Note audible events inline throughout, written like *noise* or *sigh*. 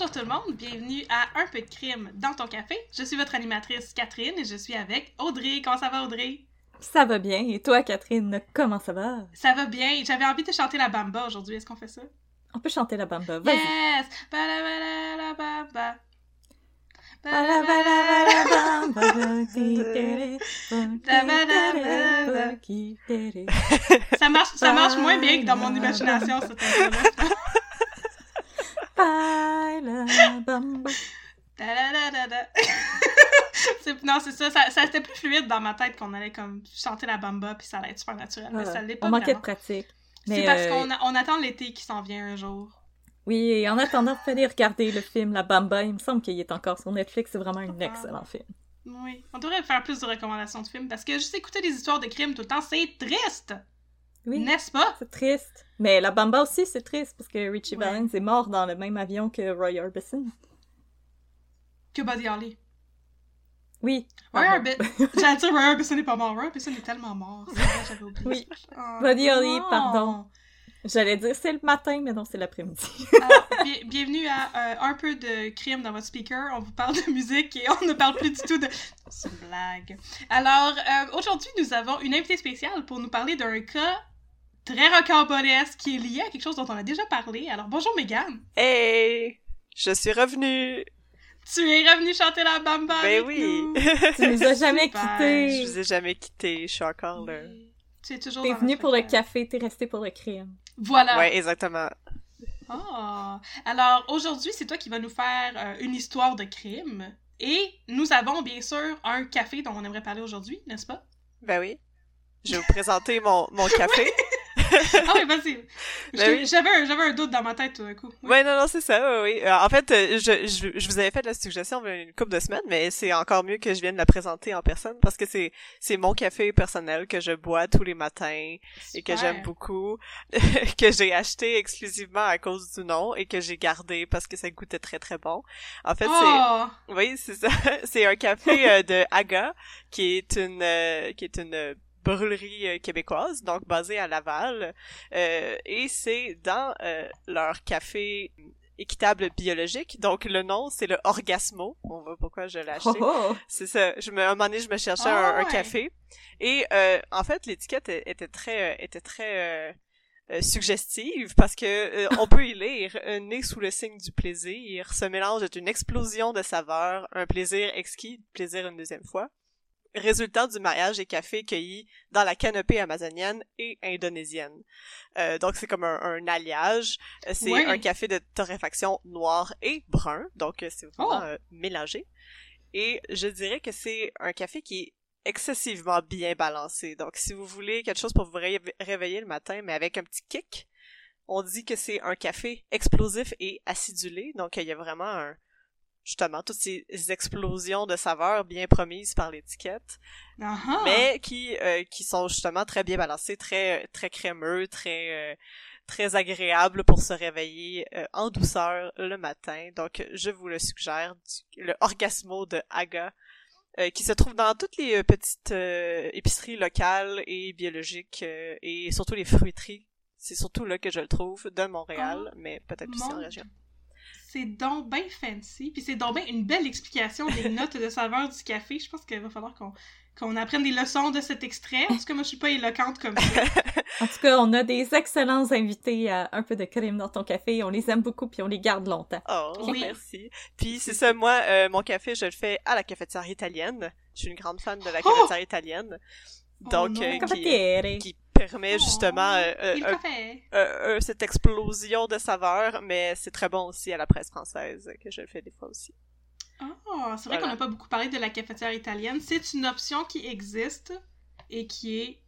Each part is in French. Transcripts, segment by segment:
Bonjour tout le monde, bienvenue à Un peu de crime dans ton café. Je suis votre animatrice Catherine et je suis avec Audrey. Comment ça va Audrey? Ça va bien. Et toi, Catherine, comment ça va? Ça va bien. J'avais envie de chanter la bamba aujourd'hui. Est-ce qu'on fait ça? On peut chanter la bamba. Vas-y. Yes! La bamba. Ça marche, ça marche moins bien que dans mon imagination, cette non, c'est ça. Ça, ça c'était plus fluide dans ma tête qu'on allait comme chanter la bamba puis ça allait être super naturel. Mais ça l'est pas on manquait de pratique. C'est parce euh, qu'on on attend l'été qui s'en vient un jour. Oui, et en attendant, fallait regarder le film La Bamba. Il me semble qu'il est encore sur Netflix. C'est vraiment un Ah. excellent film. Oui. On devrait faire plus de recommandations de films parce que juste écouter des histoires de crimes tout le temps, c'est triste! Oui, N'est-ce pas? c'est triste. Mais La Bamba aussi, c'est triste parce que Richie Ouais. Valens est mort dans le même avion que Roy Orbison. Que Buddy Holly. Oui. Roy. Orbison. *laughs* J'allais dire Roy Orbison n'est pas mort. Roy Orbison est tellement mort. Vrai, oublié. Oui. Oh, Buddy Holly, pardon. J'allais dire c'est le matin, mais non, c'est l'après-midi. Bi- bienvenue à euh, un peu de crime dans votre speaker. On vous parle de musique et on ne parle plus du tout de. C'est une blague. Alors, euh, aujourd'hui, nous avons une invitée spéciale pour nous parler d'un cas très rocambolesque qui est lié à quelque chose dont on a déjà parlé. Alors, bonjour Megan. Hey! Je suis revenue! Tu es revenue chanter la bamba. Ben avec oui! nous. *laughs* tu nous as jamais quittés. je vous ai jamais quitté, je suis encore là. Tu es toujours T'es dans venu notre pour le café, t'es resté pour le crime. Voilà. Ouais, exactement. Ah. Alors, aujourd'hui, c'est toi qui vas nous faire euh, une histoire de crime. Et nous avons bien sûr un café dont on aimerait parler aujourd'hui, n'est-ce pas? Ben oui. Je vais vous présenter mon, mon café. *laughs* Ah oui, vas-y. Ben oui. J'avais un, j'avais un doute dans ma tête tout d'un coup. Oui. Ouais, non, non, c'est ça, oui, oui. Euh, en fait, euh, je, je, je vous avais fait la suggestion il y a une couple de semaines, mais c'est encore mieux que je vienne la présenter en personne parce que c'est, c'est mon café personnel que je bois tous les matins et que j'aime beaucoup, *laughs* que j'ai acheté exclusivement à cause du nom et que j'ai gardé parce que ça goûtait très très bon. En fait, c'est, Oh! Oui, c'est ça. *laughs* C'est un café euh, de Aga, qui est une euh, qui est une euh, brûlerie euh, québécoise, donc basée à Laval. Euh, et c'est dans euh, leur café équitable biologique. Donc le nom, c'est le Orgasmo. On voit pourquoi je l'ai acheté. Oh, oh. C'est ça. Je me, à un moment donné, je me cherchais Ah un, un ouais. café. Et euh, en fait, l'étiquette était très, était très euh, suggestive parce que euh, on peut y lire né sous le signe du plaisir. Ce mélange est une explosion de saveurs, un plaisir exquis, plaisir une deuxième fois. Résultat du mariage des cafés cueillis dans la canopée amazonienne et indonésienne. Euh, donc c'est comme un, un alliage. Euh, C'est Ouais. un café de torréfaction noir et brun, donc euh, c'est vraiment Oh. euh, mélangé. Et je dirais que c'est un café qui est excessivement bien balancé. Donc, si vous voulez quelque chose pour vous ré- réveiller le matin, mais avec un petit kick, on dit que c'est un café explosif et acidulé. Donc, il y a vraiment un, justement, toutes ces explosions de saveurs bien promises par l'étiquette, ah. mais qui, euh, qui sont justement très bien balancés, très, très crémeux, très, euh, très agréable pour se réveiller euh, en douceur le matin. Donc, je vous le suggère, du- le Orgasmo de Aga, euh, qui se trouve dans toutes les euh, petites euh, épiceries locales et biologiques, euh, et surtout les fruiteries. C'est surtout là que je le trouve, de Montréal, Ah, mais peut-être aussi en région. C'est donc bien fancy, puis c'est donc bien une belle explication des *laughs* notes de saveur du café. Je pense qu'il va falloir qu'on qu'on apprenne des leçons de cet extrait. En tout cas, moi, je suis pas éloquente comme ça. *laughs* En tout cas, on a des excellents invités à un peu de crème dans ton café. On les aime beaucoup puis on les garde longtemps. Oh, Oui. merci. Puis c'est ça, moi, euh, mon café, je le fais à la cafetière italienne. Je suis une grande fan de la Oh! cafetière italienne. Oh Donc, euh, qui, Cafetiere. qui permet justement euh, euh, euh, euh, cette explosion de saveurs, mais c'est très bon aussi à la presse française, que je le fais des fois aussi. Ah, c'est vrai Voilà. qu'on n'a pas beaucoup parlé de la cafetière italienne. C'est une option qui existe et qui est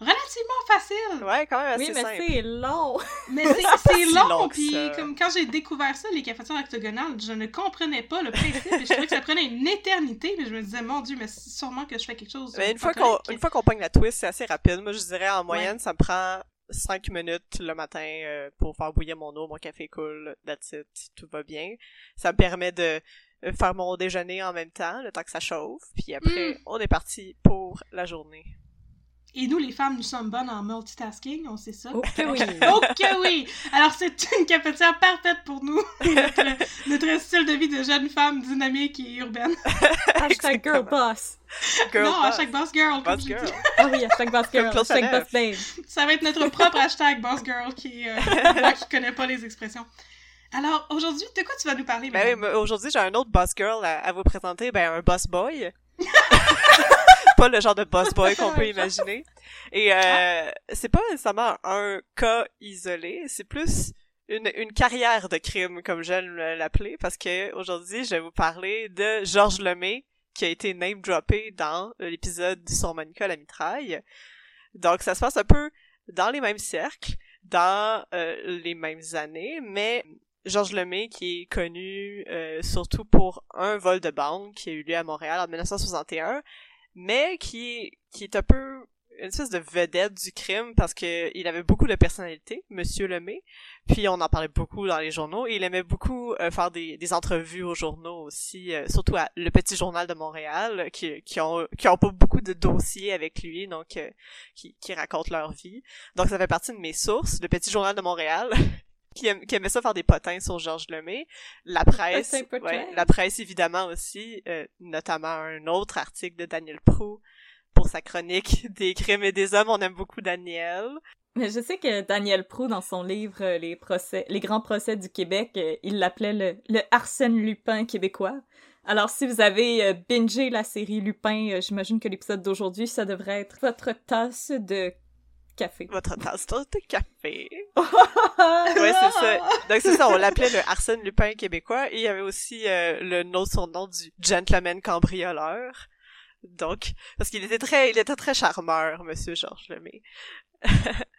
relativement facile. Ouais, quand même assez Oui, mais simple. c'est long. *laughs* Mais *laughs* c'est c'est long, long que puis comme quand j'ai découvert ça, les cafetières octogonales, je ne comprenais pas le principe et je trouvais que ça prenait une éternité, mais je me disais, mon Dieu, mais c'est sûrement que je fais quelque chose. Mais une fois qu'on une fois qu'on pogne la twist, c'est assez rapide. Moi, je dirais en moyenne, ça me prend 5 minutes le matin euh, pour faire bouillir mon eau, mon café coule, that's it, tout va bien. Ça me permet de euh, faire mon déjeuner en même temps, le temps que ça chauffe, puis après, Mm. on est parti pour la journée. Et nous, les femmes, nous sommes bonnes en multitasking, on sait ça. Oh que oui. *laughs* Oh que oui! Alors, c'est une cafetière parfaite pour nous. *laughs* notre, notre style de vie de jeune femme dynamique et urbaine. *laughs* Hashtag girl boss. Girl non, boss. hashtag boss girl. comme Boss j'ai girl. dit. Ah oui, hashtag boss girl. Hashtag boss babe. Ça va être notre propre hashtag boss girl qui, euh, moi qui connais pas les expressions. Alors, aujourd'hui, de quoi tu vas nous parler, Ben oui, aujourd'hui, j'ai un autre boss girl à, à vous présenter, ben un boss boy. Pas le genre de boss *laughs* boy qu'on peut imaginer. Et euh, c'est pas nécessairement un cas isolé, c'est plus une, une carrière de crime, comme j'aime l'appeler, parce que aujourd'hui, je vais vous parler de Georges Lemay, qui a été name droppé dans l'épisode du Monica la mitraille. Donc, ça se passe un peu dans les mêmes cercles, dans euh, les mêmes années, mais Georges Lemay, qui est connu euh, surtout pour un vol de banque qui a eu lieu à Montréal en 1961, mais qui est, un peu une espèce de vedette du crime parce que il avait beaucoup de personnalité, Monsieur Lemay. Puis on en parlait beaucoup dans les journaux. Il aimait beaucoup euh, faire des, des entrevues aux journaux aussi, euh, surtout à Le Petit Journal de Montréal, euh, qui, qui ont pas beaucoup de dossiers avec lui, donc qui, qui racontent leur vie. Donc ça fait partie de mes sources, Le Petit Journal de Montréal. *laughs* Qui, aimait ça faire des potins sur Georges Lemay. La presse, ouais, la presse évidemment aussi, euh, notamment un autre article de Daniel Prou pour sa chronique *laughs* des crimes et des hommes. On aime beaucoup Daniel. Mais je sais que Daniel Prou, dans son livre euh, Les procès, les grands procès du Québec, euh, il l'appelait le, le Arsène Lupin québécois. Alors, si vous avez bingé la série Lupin, j'imagine que l'épisode d'aujourd'hui, ça devrait être votre tasse de café. Votre tasse de café. *laughs* Ouais, c'est ça. Donc c'est ça, on l'appelait le Arsène Lupin québécois et il y avait aussi euh, le nom son nom du gentleman cambrioleur. Donc parce qu'il était très il était très charmeur monsieur Georges Lemay. *laughs*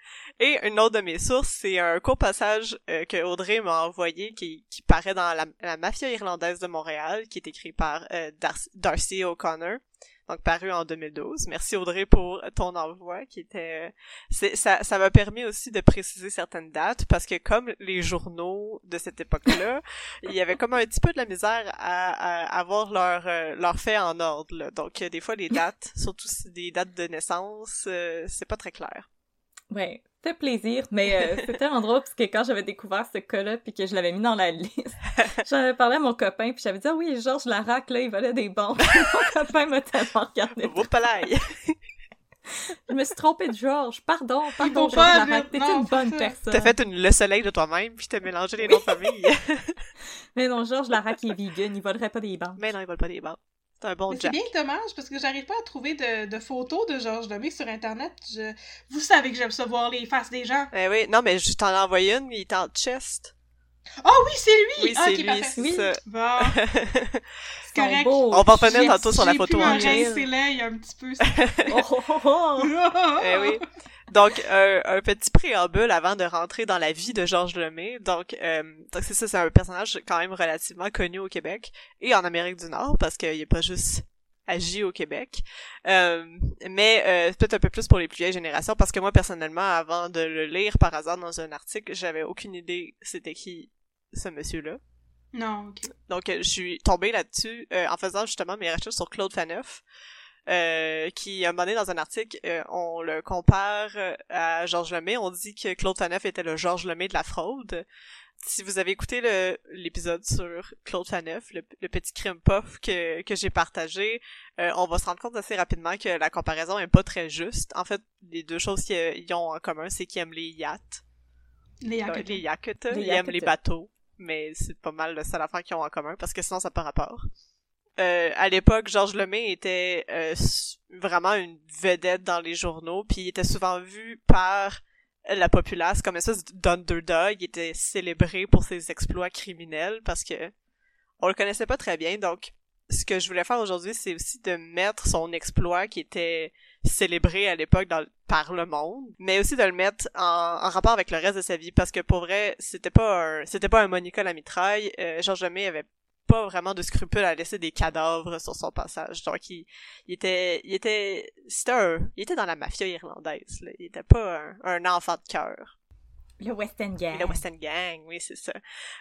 et une autre de mes sources, c'est un court passage euh, que Audrey m'a envoyé qui, qui paraît dans la, la mafia irlandaise de Montréal qui est écrit par euh, Dar- Darcy O'Connor. Donc paru en 2012. Merci Audrey pour ton envoi qui était euh, ça ça m'a permis aussi de préciser certaines dates parce que comme les journaux de cette époque-là, *laughs* il y avait comme un petit peu de la misère à, à avoir leur euh, leur fait en ordre. là. Donc des fois les dates, surtout des dates de naissance, c'est pas très clair. Ouais, fait plaisir, mais euh, *laughs* c'était tellement drôle parce que quand j'avais découvert ce cas-là puis que je l'avais mis dans la liste, *laughs* j'en avais parlé à mon copain puis j'avais dit ah oui Georges Larac là il volait des banques. *laughs* mon copain m'a tellement regardé. Je me suis trompée de Georges. Pardon, pardon Georges Larac. T'es une bonne personne. T'as fait une, le soleil de toi-même puis t'as mélangé les noms de famille. Mais non, Georges Larac il est vegan, il volerait pas des banques. Mais non, ils volent pas des bancs. C'est un bon c'est bien dommage parce que j'arrive pas à trouver de, de photos de Georges Lemay sur Internet. Je... Vous savez que j'aime ça voir les faces des gens. Eh oui, non mais je t'en ai envoyé une, il est en chest. Oh oui, c'est lui! Oui, Ah, c'est ok, lui, c'est Oui. ça. Bon, *laughs* c'est Son correct. beau On va revenir tantôt sur la J'ai photo en gel. rincer l'œil un petit peu. *laughs* Oh, oh, oh, oh. Eh oui. *laughs* Donc, euh, un petit préambule avant de rentrer dans la vie de Georges Lemay. Donc, euh, donc c'est ça, c'est un personnage quand même relativement connu au Québec et en Amérique du Nord parce qu'il a pas juste agit au Québec. Euh, mais euh, peut-être un peu plus pour les plus vieilles générations, parce que moi, personnellement, avant de le lire par hasard dans un article, j'avais aucune idée c'était qui ce monsieur-là. Non, ok. Donc, euh, je suis tombée là-dessus euh, en faisant justement mes recherches sur Claude Faneuf, euh, qui, à un moment donné, dans un article, euh, on le compare euh, à Georges Lemay. On dit que Claude Faneuf était le Georges Lemay de la fraude. Si vous avez écouté le- l'épisode sur Claude Faneuf, le, le petit crime puff que, que j'ai partagé, euh, on va se rendre compte assez rapidement que la comparaison est pas très juste. En fait, les deux choses qu'ils ont en commun, c'est qu'ils aiment les yachts. Les Yakutas. les yachts, ils aiment les yachts. bateaux, mais c'est pas mal la seule affaire qu'ils ont en commun, parce que sinon ça n'a pas rapport. Euh, à l'époque, Georges Lemay était euh, vraiment une vedette dans les journaux, puis il était souvent vu par la populace comme espèce d'underdog. Il était célébré pour ses exploits criminels parce que on le connaissait pas très bien. Donc, ce que je voulais faire aujourd'hui, c'est aussi de mettre son exploit qui était célébré à l'époque par le monde, mais aussi de le mettre en, en rapport avec le reste de sa vie parce que pour vrai, c'était pas un, c'était pas un Monica la mitraille. Euh, Georges Lemay avait pas vraiment de scrupules à laisser des cadavres sur son passage. Donc il, il était, il était, c'était un, il était dans la mafia irlandaise. Là. Il était pas un, un enfant de cœur. Le West End Gang. La West End Gang, oui, c'est ça.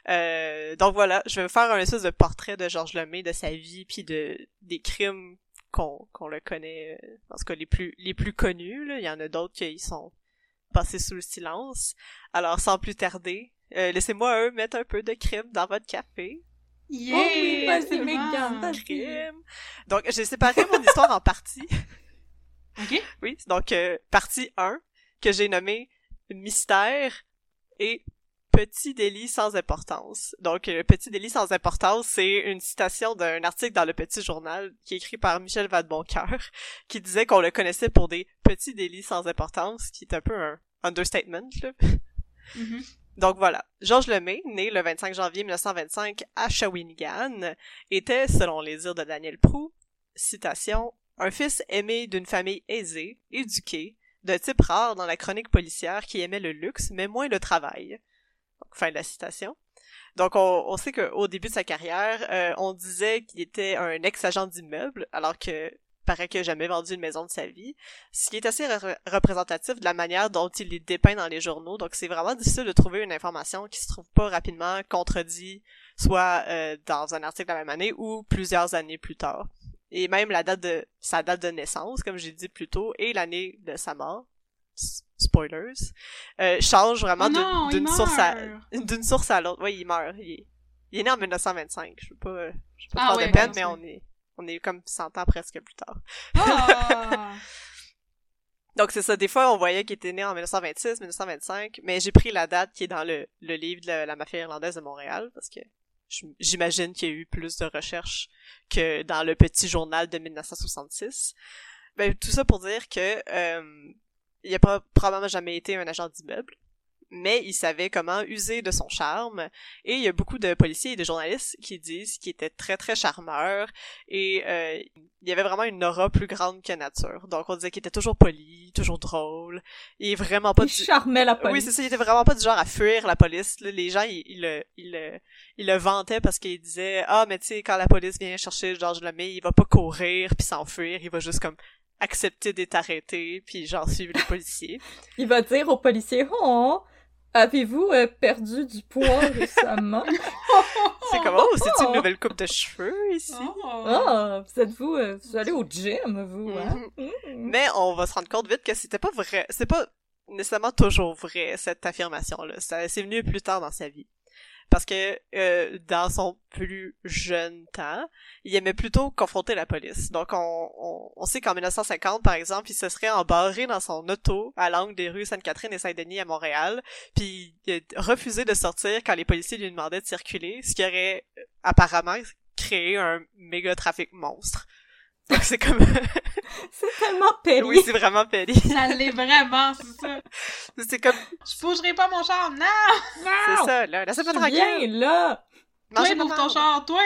Euh, donc voilà, je vais vous faire un espèce de portrait de Georges Lemay, de sa vie, puis de des crimes qu'on qu'on le connaît, euh, en tout cas les plus les plus connus. Là. Il y en a d'autres qui sont passés sous le silence. Alors sans plus tarder, euh, laissez-moi eux mettre un peu de crime dans votre café. Yeah! Oh oui, c'est. Crime. Donc j'ai séparé mon histoire en parties. *laughs* Ok? Oui, donc euh, partie 1 que j'ai nommée mystère et petit délit sans importance. Donc le petit délit sans importance, c'est une citation d'un article dans le Petit Journal qui est écrit par Michel Vadeboncoeur qui disait qu'on le connaissait pour des petits délits sans importance, qui est un peu un understatement là. Mhm. Donc voilà, Georges Lemay, né le 25 janvier 1925 à Shawinigan, était, selon les dires de Daniel Prou, citation, un fils aimé d'une famille aisée, éduquée, de type rare dans la chronique policière qui aimait le luxe mais moins le travail. Donc, fin de la citation. Donc on, sait qu'au début de sa carrière, euh, on disait qu'il était un ex-agent d'immeuble, alors que paraît qu'il a jamais vendu une maison de sa vie, ce qui est assez re- représentatif de la manière dont il est dépeint dans les journaux. Donc c'est vraiment difficile de trouver une information qui se trouve pas rapidement contredit, soit euh, dans un article la même année ou plusieurs années plus tard. Et même la date de sa date de naissance, comme j'ai dit plus tôt, et l'année de sa mort. Spoilers. Euh, change vraiment Oh d'une- source à meurt! *laughs* d'une source à l'autre. Oui, il meurt. Il est, il est né en 1925. Je veux pas, euh, je veux pas Ah faire de peine, mais on est, on est comme 100 ans presque plus tard. Ah! *laughs* Donc c'est ça, des fois on voyait qu'il était né en 1926, 1925, mais j'ai pris la date qui est dans le, le livre de la, la mafia irlandaise de Montréal, parce que j'imagine qu'il y a eu plus de recherches que dans le petit journal de 1966. Ben, tout ça pour dire que euh, il a pas probablement jamais été un agent d'immeuble, mais il savait comment user de son charme, et il y a beaucoup de policiers et de journalistes qui disent qu'il était très très charmeur, et euh, il y avait vraiment une aura plus grande que nature. Donc on disait qu'il était toujours poli, toujours drôle, il est vraiment pas Il du... charmait la police. Oui, c'est ça, il était vraiment pas du genre à fuir la police. Les gens, ils, ils le, ils, le, ils le vantaient parce qu'ils disaient « Ah, mais tu sais, quand la police vient chercher Georges Lemay, il va pas courir puis s'enfuir, il va juste comme accepter d'être arrêté puis genre suivre les policiers. *laughs* Il va dire aux policiers Oh, avez-vous euh, perdu du poids *laughs* récemment? C'est comme « Oh, c'est une nouvelle coupe de cheveux ici? Oh. Ah, vous êtes-vous euh, vous allez au gym, vous hein? Mhm. Mhm. Mais on va se rendre compte vite que c'était pas vrai. C'est pas nécessairement toujours vrai, cette affirmation-là. Ça, c'est venu plus tard dans sa vie. Parce que euh, dans son plus jeune temps, il aimait plutôt confronter la police. Donc on, on, sait qu'en 1950, par exemple, il se serait embarré dans son auto à l'angle des rues Sainte-Catherine et Saint-Denis à Montréal, puis il a refusé de sortir quand les policiers lui demandaient de circuler, ce qui aurait euh, apparemment créé un méga trafic monstre. Donc c'est comme... *laughs* C'est tellement péri. oui, c'est vraiment péri. *laughs* Ça l'est vraiment, c'est ça. *laughs* C'est comme... Je bougerai pas mon char, non! C'est ça, là. Suis bien tranquille. là. Toi, Mangez ton char, toi!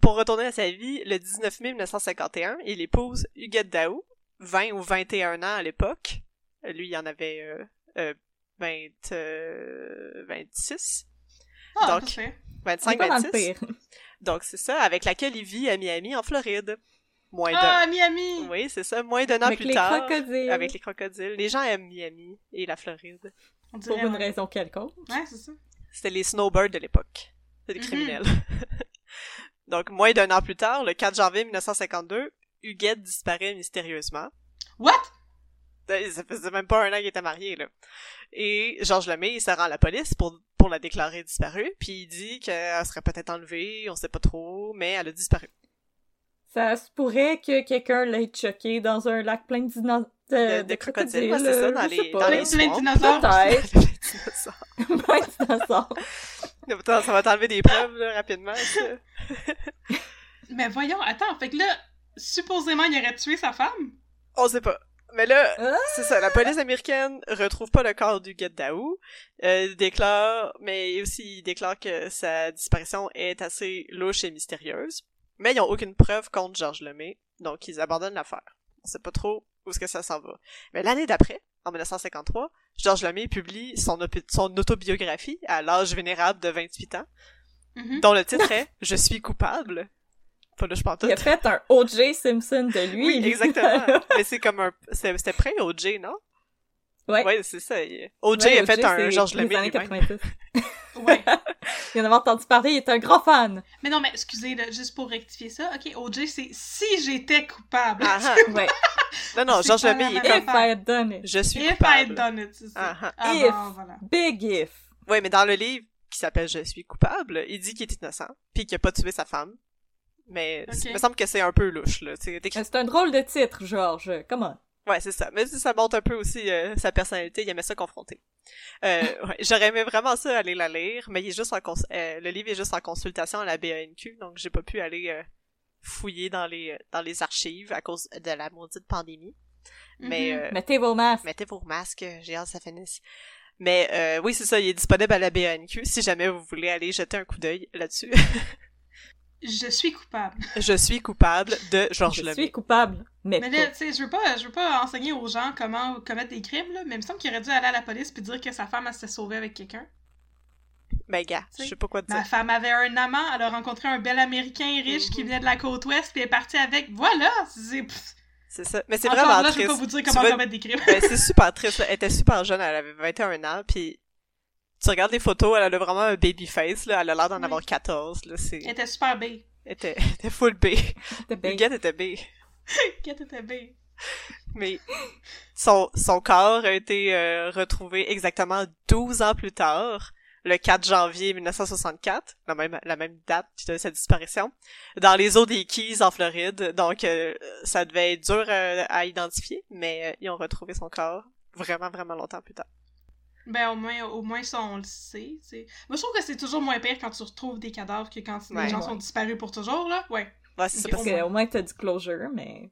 Pour retourner à sa vie, le 19 mai 1951, il épouse Huguette Daou, 20 ou 21 ans à l'époque. Lui, il en avait euh, euh, 20, euh, 26. Ah, Donc, parfait. C'est 25, pas dans le 26. Donc c'est ça, avec laquelle il vit à Miami, en Floride. Moins d'un. Ah, Miami! Oui, c'est ça, moins d'un an Avec plus les tard. crocodiles. Avec les crocodiles. Les gens aiment Miami et la Floride. On Pour une ouais. raison quelconque. Ouais, c'est ça. C'était les snowbirds de l'époque. C'était des Mhm. criminels. *laughs* Donc, moins d'un an plus tard, le 4 janvier 1952, Huguette disparaît mystérieusement. What? Ça faisait même pas un an qu'il était marié, là. Et Georges Lemay, il se rend à la police pour, pour la déclarer disparue, puis il dit qu'elle serait peut-être enlevée, on sait pas trop, mais elle a disparu. Ça se pourrait que quelqu'un l'ait choqué dans un lac plein de, dino- de, De- de de crocodiles. c'est ça, dans les- dans les Plein de dinosaures. Peut-être. Les dinosaures. Plein de dinosaures. *laughs* *laughs* Attends, ça va t'enlever des preuves, là, rapidement. *laughs* Mais voyons, attends, fait que là, supposément, il aurait tué sa femme? On sait pas. Mais là, Ah! c'est ça, la police américaine retrouve pas le corps du Daou, euh, déclare, mais aussi il déclare que sa disparition est assez louche et mystérieuse. Mais ils ont aucune preuve contre Georges Lemay, donc ils abandonnent l'affaire. On sait pas trop où est-ce que ça s'en va. Mais l'année d'après, en 1953, Georges Lemay publie son, autobiographie à l'âge vénérable de 28 ans, Mhm. dont le titre est « Je suis coupable ». Pas. Il a fait un O.J. Simpson de lui. Oui, exactement. *laughs* Mais c'est comme un... c'est- C'était près OJ, non? ouais. Ouais, c'est ça. OJ Ouais, a fait un Georges les Lemay années lui-même. 90. *laughs* Ouais. Il en avait entendu parler, il est un grand fan. Mais non, mais excusez, là, juste pour rectifier ça, ok, OJ, c'est si j'étais coupable. Ah, ah. *laughs* Ouais. Non, non, Georges Lemay, il est comme... If I had done it. Je suis If I had coupable. done it, c'est ça. Ah, ah. Ah If. bon, voilà. Big if. Ouais, mais dans le livre qui s'appelle Je suis coupable, il dit qu'il est innocent, puis qu'il a pas tué sa femme. Mais il me semble que c'est un peu louche, là. C'est que- C'est un drôle de titre, Georges. Comment? Ouais, c'est ça. Mais ça montre un peu aussi euh, sa personnalité. Il aimait ça confronter. Euh, *laughs* ouais, J'aurais aimé vraiment ça aller la lire, mais il est juste en cons- euh, le livre est juste en consultation à la BANQ, donc j'ai pas pu aller euh, fouiller dans les dans les archives à cause de la maudite pandémie. Mais Mhm. euh, Mettez vos masques. mettez vos masques, j'ai hâte que ça finisse. Mais euh, oui, c'est ça, il est disponible à la BANQ si jamais vous voulez aller jeter un coup d'œil là-dessus. *laughs* Je suis coupable. *laughs* Je suis coupable de Georges Je Lemay. suis coupable, mais, Mais là, tu sais, je veux pas, je veux pas enseigner aux gens comment commettre des crimes, là, mais il me semble qu'il aurait dû aller à la police puis dire que sa femme, elle s'était sauvée avec quelqu'un. Ben gars, je sais pas quoi te dire. Ma femme avait un amant, elle a rencontré un bel Américain riche qui Mhm. venait de la côte ouest puis elle est partie avec. Voilà! C'est C'est ça. Mais c'est vraiment là, je vais triste. pas vous dire comment commettre des crimes. Ben, c'est super triste. là. Elle était super jeune, elle avait 21 ans, puis tu regardes les photos, elle a vraiment un baby face, là. Elle a l'air d'en Oui. avoir 14, là. C'est... Elle était super belle. Elle était, *laughs* elle était full B. Était B. *laughs* Était belle. Mais son, son corps a été euh, retrouvé exactement 12 ans plus tard, le 4 janvier 1964, la même, la même date de sa disparition, dans les eaux des Keys en Floride. Donc, euh, ça devait être dur euh, à identifier, mais euh, ils ont retrouvé son corps vraiment, vraiment longtemps plus tard. Ben, au moins, au moins ça, on le sait, tu sais. Moi, je trouve que c'est toujours moins pire quand tu retrouves des cadavres que quand Ouais. les gens Ouais. sont disparus pour toujours, là. Ouais. Ouais, c'est ça, Ok, parce Parce que que, au moins, t'as du closure, mais...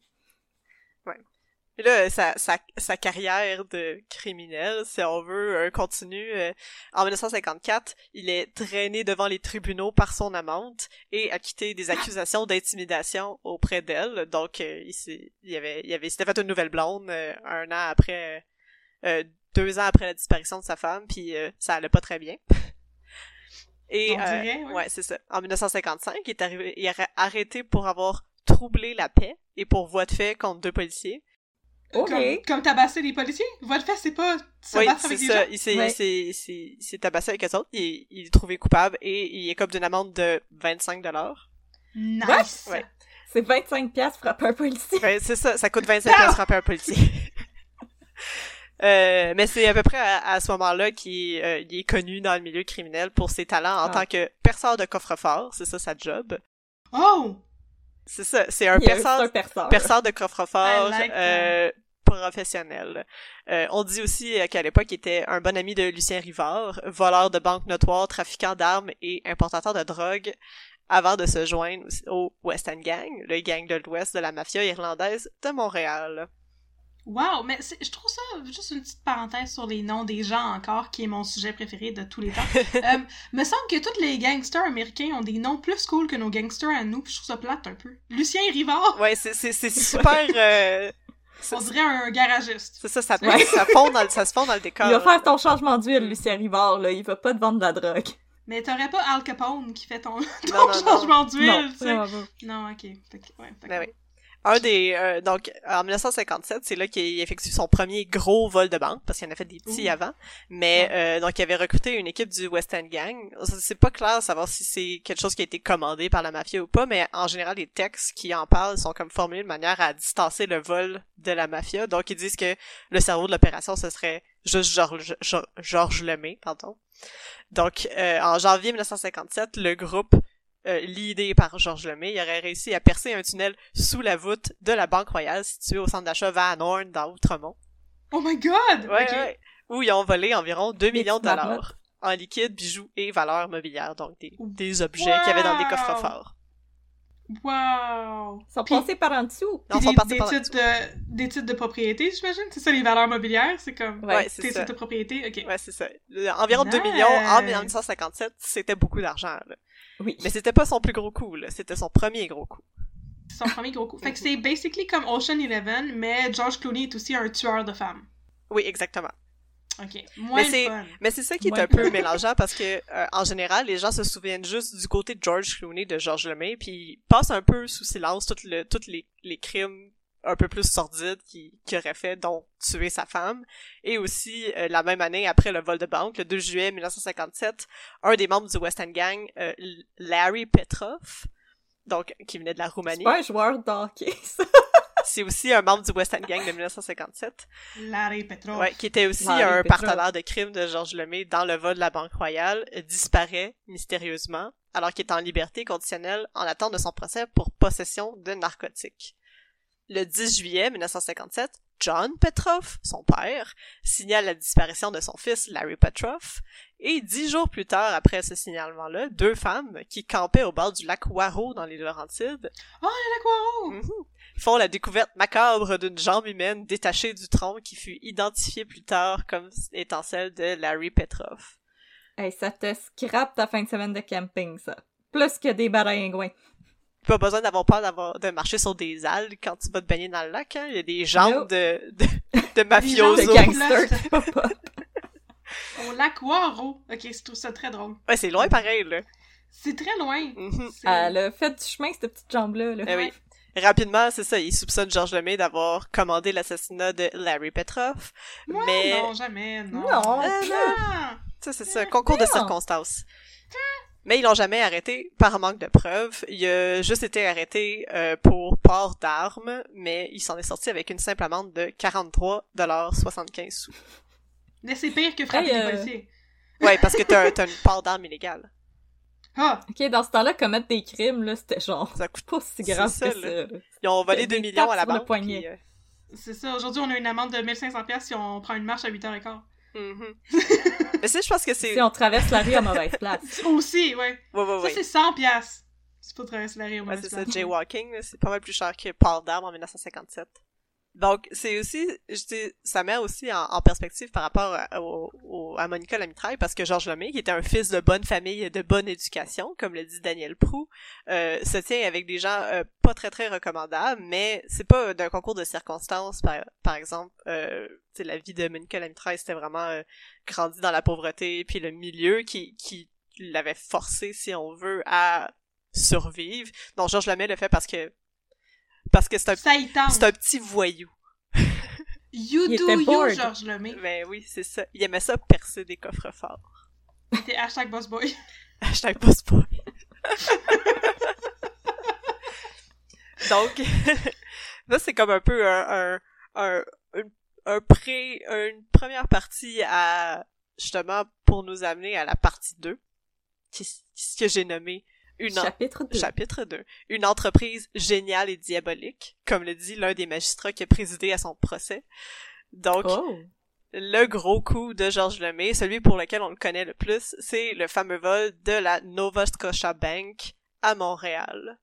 Puis là, sa, sa, sa carrière de criminel, si on veut, euh, continue. euh, en 1954, il est traîné devant les tribunaux par son amante et a quitté des accusations d'intimidation auprès d'elle. Donc, euh, il il avait, il avait, s'était fait une nouvelle blonde euh, un an après, euh, deux ans après la disparition de sa femme, puis euh, ça allait pas très bien. *laughs* Et On dirait, ouais. ouais, c'est ça. En 1955, il est arrivé, il est arrêté pour avoir troublé la paix et pour voie de fait contre deux policiers. Ok. Comme, comme tabasser les policiers? Voie de fait, c'est pas se Oui, battre c'est avec les ça. gens. Il s'est, Ouais. il s'est, il s'est, il s'est tabassé avec eux autres. Il, est- il est trouvé coupable et il est comme d'une amende de 25 dollars. Nice! Ouais. C'est 25 piastres frapper un policier. Ben, c'est ça. Ça coûte 25 piastres frapper un policier. *laughs* Euh, mais c'est à peu près à, à ce moment-là qu'il euh, est connu dans le milieu criminel pour ses talents en Ah. tant que perceur de coffre-fort. C'est ça sa job. Oh! C'est ça. C'est un perceur un perceur. perceur de coffre-fort like euh, professionnel. Euh, on dit aussi qu'à l'époque, il était un bon ami de Lucien Rivard, voleur de banque notoire, trafiquant d'armes et importateur de drogue, avant de se joindre au West End Gang, le gang de l'Ouest de la mafia irlandaise de Montréal. Wow! Mais je trouve ça, juste une petite parenthèse sur les noms des gens encore, qui est mon sujet préféré de tous les temps. *laughs* euh, me semble que tous les gangsters américains ont des noms plus cool que nos gangsters à nous, puis je trouve ça plate un peu. Lucien Rivard! Ouais, c'est c'est c'est super. euh, *laughs* On dirait un garagiste. c'est ça, ça, ça fond dans le, ça se fond dans le décor. Il va faire ton changement d'huile, Lucien Rivard, là. Il va pas te vendre de la drogue. Mais t'aurais pas Al Capone qui fait ton, *laughs* ton Non, non, non. changement d'huile, Non, tu sais. Non, ok. Fait que- ouais, Ben d'accord. oui. Un des euh, donc en 1957, c'est là qu'il effectue son premier gros vol de banque parce qu'il en a fait des petits avant. Mais euh, donc il avait recruté une équipe du West End Gang. C'est pas clair de savoir si c'est quelque chose qui a été commandé par la mafia ou pas, mais en général les textes qui en parlent sont comme formulés de manière à distancer le vol de la mafia. Donc ils disent que le cerveau de l'opération ce serait juste Georges Georges- Georges Lemay, pardon. Donc euh, en janvier 1957, le groupe euh, l'idée par Georges Lemay, il aurait réussi à percer un tunnel sous la voûte de la Banque Royale située au centre d'achat Van Horn dans Outremont. Oh my god! Ouais. Où ils ont volé environ 2 millions de dollars en liquide, bijoux et valeurs mobilières, donc des, des objets Wow! qu'il y avait dans des coffres forts. Wow! Ils sont Puis- passés par en dessous. Non, ils Puis sont des par titres de, des titres de propriété, j'imagine? C'est ça, les valeurs mobilières? C'est comme Ouais, c'est titres de propriété? Ok. Ouais, c'est ça. Environ 2 Nice! millions en 1957, c'était beaucoup d'argent, là. Oui. Mais c'était pas son plus gros coup, là. C'était son premier gros coup. Son premier gros coup. Fait que c'est basically comme Ocean Eleven, mais George Clooney est aussi un tueur de femmes. Oui, exactement. Ok. Moins Mais c'est- ça qui est Moins un peu mélangeant parce que euh, en général, les gens se souviennent juste du côté de George Clooney de George Lemay, puis ils passent un peu sous silence tous le, toutes les, les crimes un peu plus sordides qu'il qu'il aurait fait, dont tuer sa femme. Et aussi, euh, la même année, après le vol de banque, le 2 juillet 1957, un des membres du West End Gang, euh, Larry Petrov, donc qui venait de la C'est Roumanie, pas un joueur d'hockey, ça. *laughs* c'est aussi un membre du West End Gang de 1957. Larry Petrov. Ouais, qui était aussi Larry un Petrov. partenaire de crime de Georges Lemay dans le vol de la Banque Royale, disparaît mystérieusement alors qu'il est en liberté conditionnelle en attente de son procès pour possession de narcotiques. Le 10 juillet 1957, John Petrov, son père, signale la disparition de son fils Larry Petrov, et dix jours plus tard après ce signalement-là, deux femmes qui campaient au bord du lac Waro dans les Laurentides Oh, le lac Waro! Mhm. font la découverte macabre d'une jambe humaine détachée du tronc qui fut identifiée plus tard comme étant celle de Larry Petrov. Hey, ça te scrape ta fin de semaine de camping, ça. Plus que des baringouins. Pas besoin d'avoir peur d'avoir de marcher sur des algues quand tu vas te baigner dans le lac, hein. Il y a des jambes No. de, de, de mafiosos. De gangsters. Au lac Waro. Ok, je trouve ça très drôle. Ouais, c'est loin pareil, là. C'est très loin. C'est- Elle a fait du chemin, cette petite jambe-là. Là. Eh oui. Rapidement, c'est ça, il soupçonne Georges Lemay d'avoir commandé l'assassinat de Larry Petrov, Ouais, mais... Non, jamais, non. Non. Euh, Ah! Ça, c'est ça, concours de non. circonstances. Mais ils l'ont jamais arrêté par manque de preuves. Il a juste été arrêté euh, pour port d'armes, mais il s'en est sorti avec une simple amende de 43,75 sous. Mais c'est pire que frapper Hey, des euh, policiers. Ouais, parce que t'as t'as une part d'armes illégale. Ah! Ok, dans ce temps-là, commettre des crimes, là, c'était genre Ça coûte pas si grave ça, que là. ça. Ils ont volé Des 2 millions à la banque. puis, euh, C'est ça, aujourd'hui on a une amende de 1500$ piastres si on prend une marche à 8h15. Mhm. *laughs* Mais c'est, je pense que c'est... Si on traverse la rue à mauvaise place. *laughs* Aussi, ouais. Ouais, ouais, Ça ouais. c'est 100$. piastres. C'est pas traverser la rue au Ouais, moins. c'est ça, jaywalking, c'est pas mal plus cher que port d'armes en 1957. Donc, c'est aussi, je dis, ça met aussi en, en perspective par rapport à, au- au- à Monica Lamitraille, parce que Georges Lemay, qui était un fils de bonne famille et de bonne éducation, comme le dit Daniel Prou, euh, se tient avec des gens euh, pas très très recommandables, mais c'est pas d'un concours de circonstances, par, par exemple, euh, la vie de Monica Lamitraille, c'était vraiment grandi dans la pauvreté, puis le milieu qui, qui l'avait forcé, si on veut, à survivre. Donc, Georges Lemay le fait parce que parce que c'est un c'est un petit voyou. *laughs* You Il do était you. Georges Lemay. Ben oui, c'est ça. Il aimait ça percer des coffres forts. T'es hashtag boss boy. *laughs* Hashtag pas spoil. *laughs* Donc, *laughs* là, c'est comme un peu un, un, un, un, un pré, une première partie à, justement, pour nous amener à la partie 2, qui, ce que j'ai nommé une, en- Chapitre 2. Chapitre 2. Une entreprise géniale et diabolique, comme le dit l'un des magistrats qui a présidé à son procès. Donc, Oh. le gros coup de Georges Lemay, celui pour lequel on le connaît le plus, c'est le fameux vol de la Nova Scotia Bank à Montréal.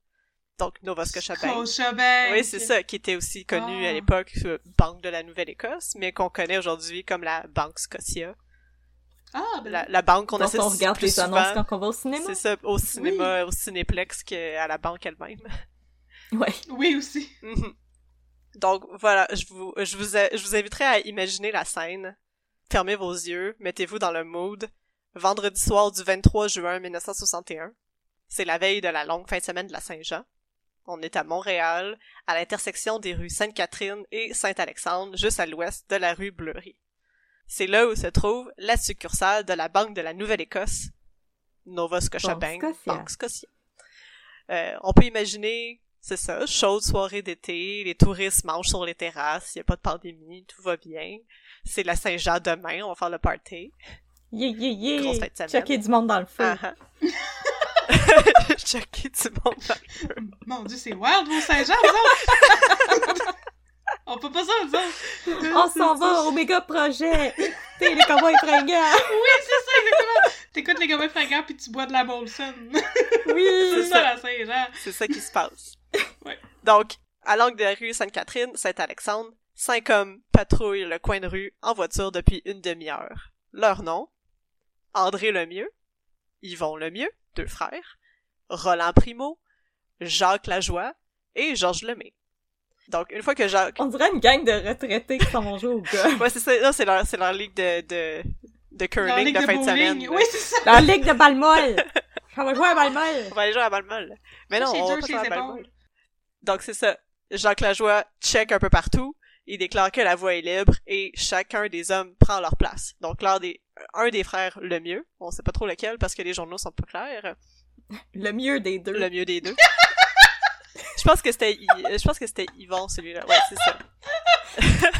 Donc, Nova Scotia Bank. Scotiabank. Oui, c'est ça, qui était aussi connu Ah. à l'époque euh, Banque de la Nouvelle-Écosse, mais qu'on connaît aujourd'hui comme la Banque Scotia. Ah, ben La, la banque qu'on associe on regarde plus les souvent. annonces quand on va au cinéma. C'est ça, au cinéma, au cinéplex qu'à la banque elle-même. *laughs* Ouais. oui aussi. Mhm. Donc voilà, je vous, je vous, je vous inviterai à imaginer la scène. Fermez vos yeux, mettez-vous dans le mood. vendredi soir du 23 juin 1961. C'est la veille de la longue fin de semaine de la Saint-Jean. On est à Montréal, à l'intersection des rues Sainte-Catherine et Saint-Alexandre, juste à l'ouest de la rue Bleury. C'est là où se trouve la succursale de la Banque de la Nouvelle-Écosse, Nova Scotia Bank, Scotia. Banque Scotia. Euh, on peut imaginer, c'est ça, chaude soirée d'été, les touristes mangent sur les terrasses, il y a pas de pandémie, tout va bien. C'est la Saint-Jean demain, on va faire le party. Yeah, yeah, Grosse yeah! de. Checker du monde dans le feu. *laughs* *laughs* Chucky du monde dans le feu. Mon dieu, c'est wild, vos Saint-Jean, vous autres! *laughs* On peut pas ça, autres! *laughs* On s'en va au méga projet! T'es les cowboys fringants! *laughs* Oui, c'est ça, exactement! T'écoutes les gamins fringants pis tu bois de la Molson. *laughs* c'est Oui! ça, la Saint-Jean. C'est ça qui se passe. Ouais. Donc, à l'angle de la rue Sainte-Catherine, Saint-Alexandre, cinq hommes patrouillent le coin de rue en voiture depuis une demi-heure. Leur nom? André Lemieux, Yvon Lemieux, deux frères, Roland Primo, Jacques Lajoie et Georges Lemay. Donc, une fois que Jacques... On dirait une gang de retraités qui s'en vont jouer au golf. Ouais, c'est ça, là, c'est leur, c'est leur ligue de, de, de curling ligue de, de fin de semaine. Oui, c'est ça! La ligue de balle molle! Ça *laughs* va jouer à balle molle! On va aller jouer à Balmol. Mais non, on va pas jouer à. Donc c'est ça. Jacques Lajoie check un peu partout. Il déclare que la voie est libre et chacun des hommes prend leur place. Donc l'un des, un des frères le mieux, on sait pas trop lequel parce que les journaux sont pas clairs, Le mieux des deux. le mieux des deux. *laughs* je pense que c'était, je pense que c'était Yvon celui-là. Ouais, c'est ça. *laughs*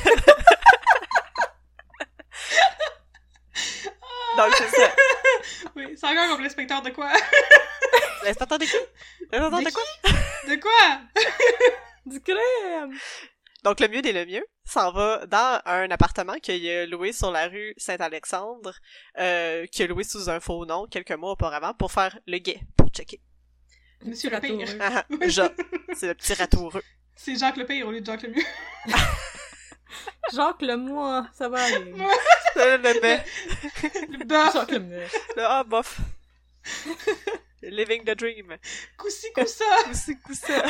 Donc c'est ça. Oui, c'est encore comme l'inspecteur de quoi? L'inspecteur de qui? L'inspecteur de De quoi? De quoi? *laughs* Du crème! Donc, le mieux des le mieux s'en va dans un appartement qu'il a loué sur la rue Saint-Alexandre, euh, qu'il a loué sous un faux nom quelques mois auparavant pour faire le guet, pour checker. Monsieur le pire. Ah, ah, c'est le petit ratoureux. C'est Jacques le pire au lieu de Jacques le mieux. *laughs* Jacques le moi, ça va aller. *laughs* le, le, Le bœuf. Jacques le mieux. le- ah, bof. *laughs* Living the dream. Coussi coussa. Coussi, coussa.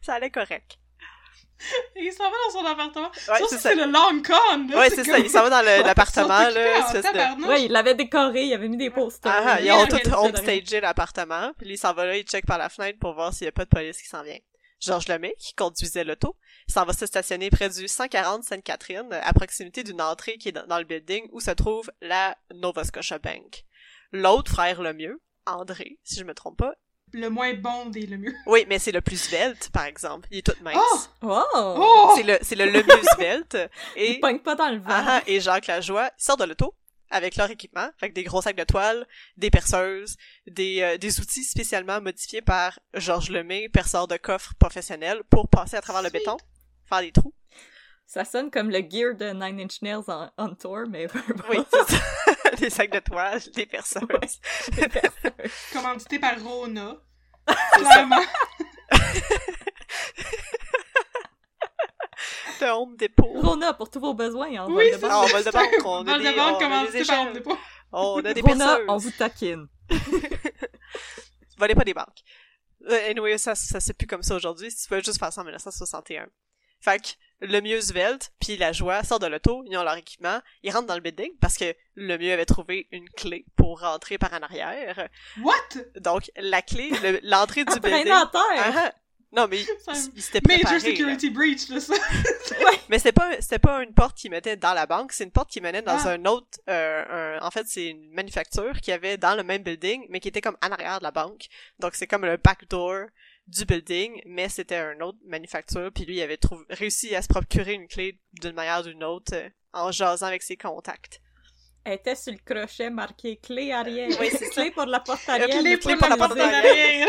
Ça allait correct. *laughs* Il s'en va dans son appartement. Ouais, Sauf c'est si ça. c'est le long con, là. Ouais, c'est ça. Il s'en va dans *laughs* l'appartement, là. de-. Ouais, il l'avait décoré, il avait mis des posters. Ah, ah, ils ont ok, tout c'est home de rien. stagé l'appartement, puis lui, il s'en va là, il check par la fenêtre pour voir s'il y a pas de police qui s'en vient. Georges Lemay, qui conduisait l'auto, s'en va se stationner près du 140 Sainte-Catherine, à proximité d'une entrée qui est dans dans le building où se trouve la Nova Scotia Bank. L'autre frère le mieux, André, si je me trompe pas. Le moins bon des le mieux. Oui, mais c'est le plus svelte, par exemple. Il est tout mince. Oh! Oh! Oh! C'est le, c'est le le mieux svelte. *laughs* Et Il pogne pas dans le vent. Ah, et Jacques Lajoie, sortent de l'auto avec leur équipement, avec des gros sacs de toile, des perceuses, des, euh, des outils spécialement modifiés par Georges Lemay, perceur de coffre professionnel, pour passer à travers le béton, faire des trous. Ça sonne comme le gear de Nine Inch Nails en, on tour, mais *laughs* Oui, c'est ça. *laughs* des sacs de toile, des perceuses. *laughs* Commandité par Rona. Clairement. De Home Depot. Rona pour tous vos besoins en Oui, vol de banque. Ah, on va le banque, on a Vol des, de banque on a des commandité par. Home Depot. On a des Rona, perceuses. on vous taquine. *laughs* Volez pas des banques. Euh, anyway, ça, ça c'est plus comme ça aujourd'hui. Si tu veux juste faire ça en 1961. Fait que le mieux svelte, puis la joie sortent de l'auto, ils ont leur équipement, ils rentrent dans le building parce que le mieux avait trouvé une clé pour rentrer par en arrière. What? Donc la clé, le- l'entrée du *laughs* building. terre! Ah, ah. non mais *laughs* il, Major préparé. là. security breach, là, ça. *laughs* Mais c'était pas c'était pas une porte qui mettait dans la banque, c'est une porte qui menait dans Ah. un autre euh, un- en fait c'est une manufacture qui avait dans le même building mais qui était comme en arrière de la banque. Donc c'est comme le backdoor du building, mais c'était un autre manufacture puis lui il avait trouvé réussi à se procurer une clé d'une manière ou d'une autre euh, en jasant avec ses contacts. Elle était sur le crochet marqué clé arrière. Oui, c'est *laughs* clé pour la porte arrière. Clé mais pour la porte arrière.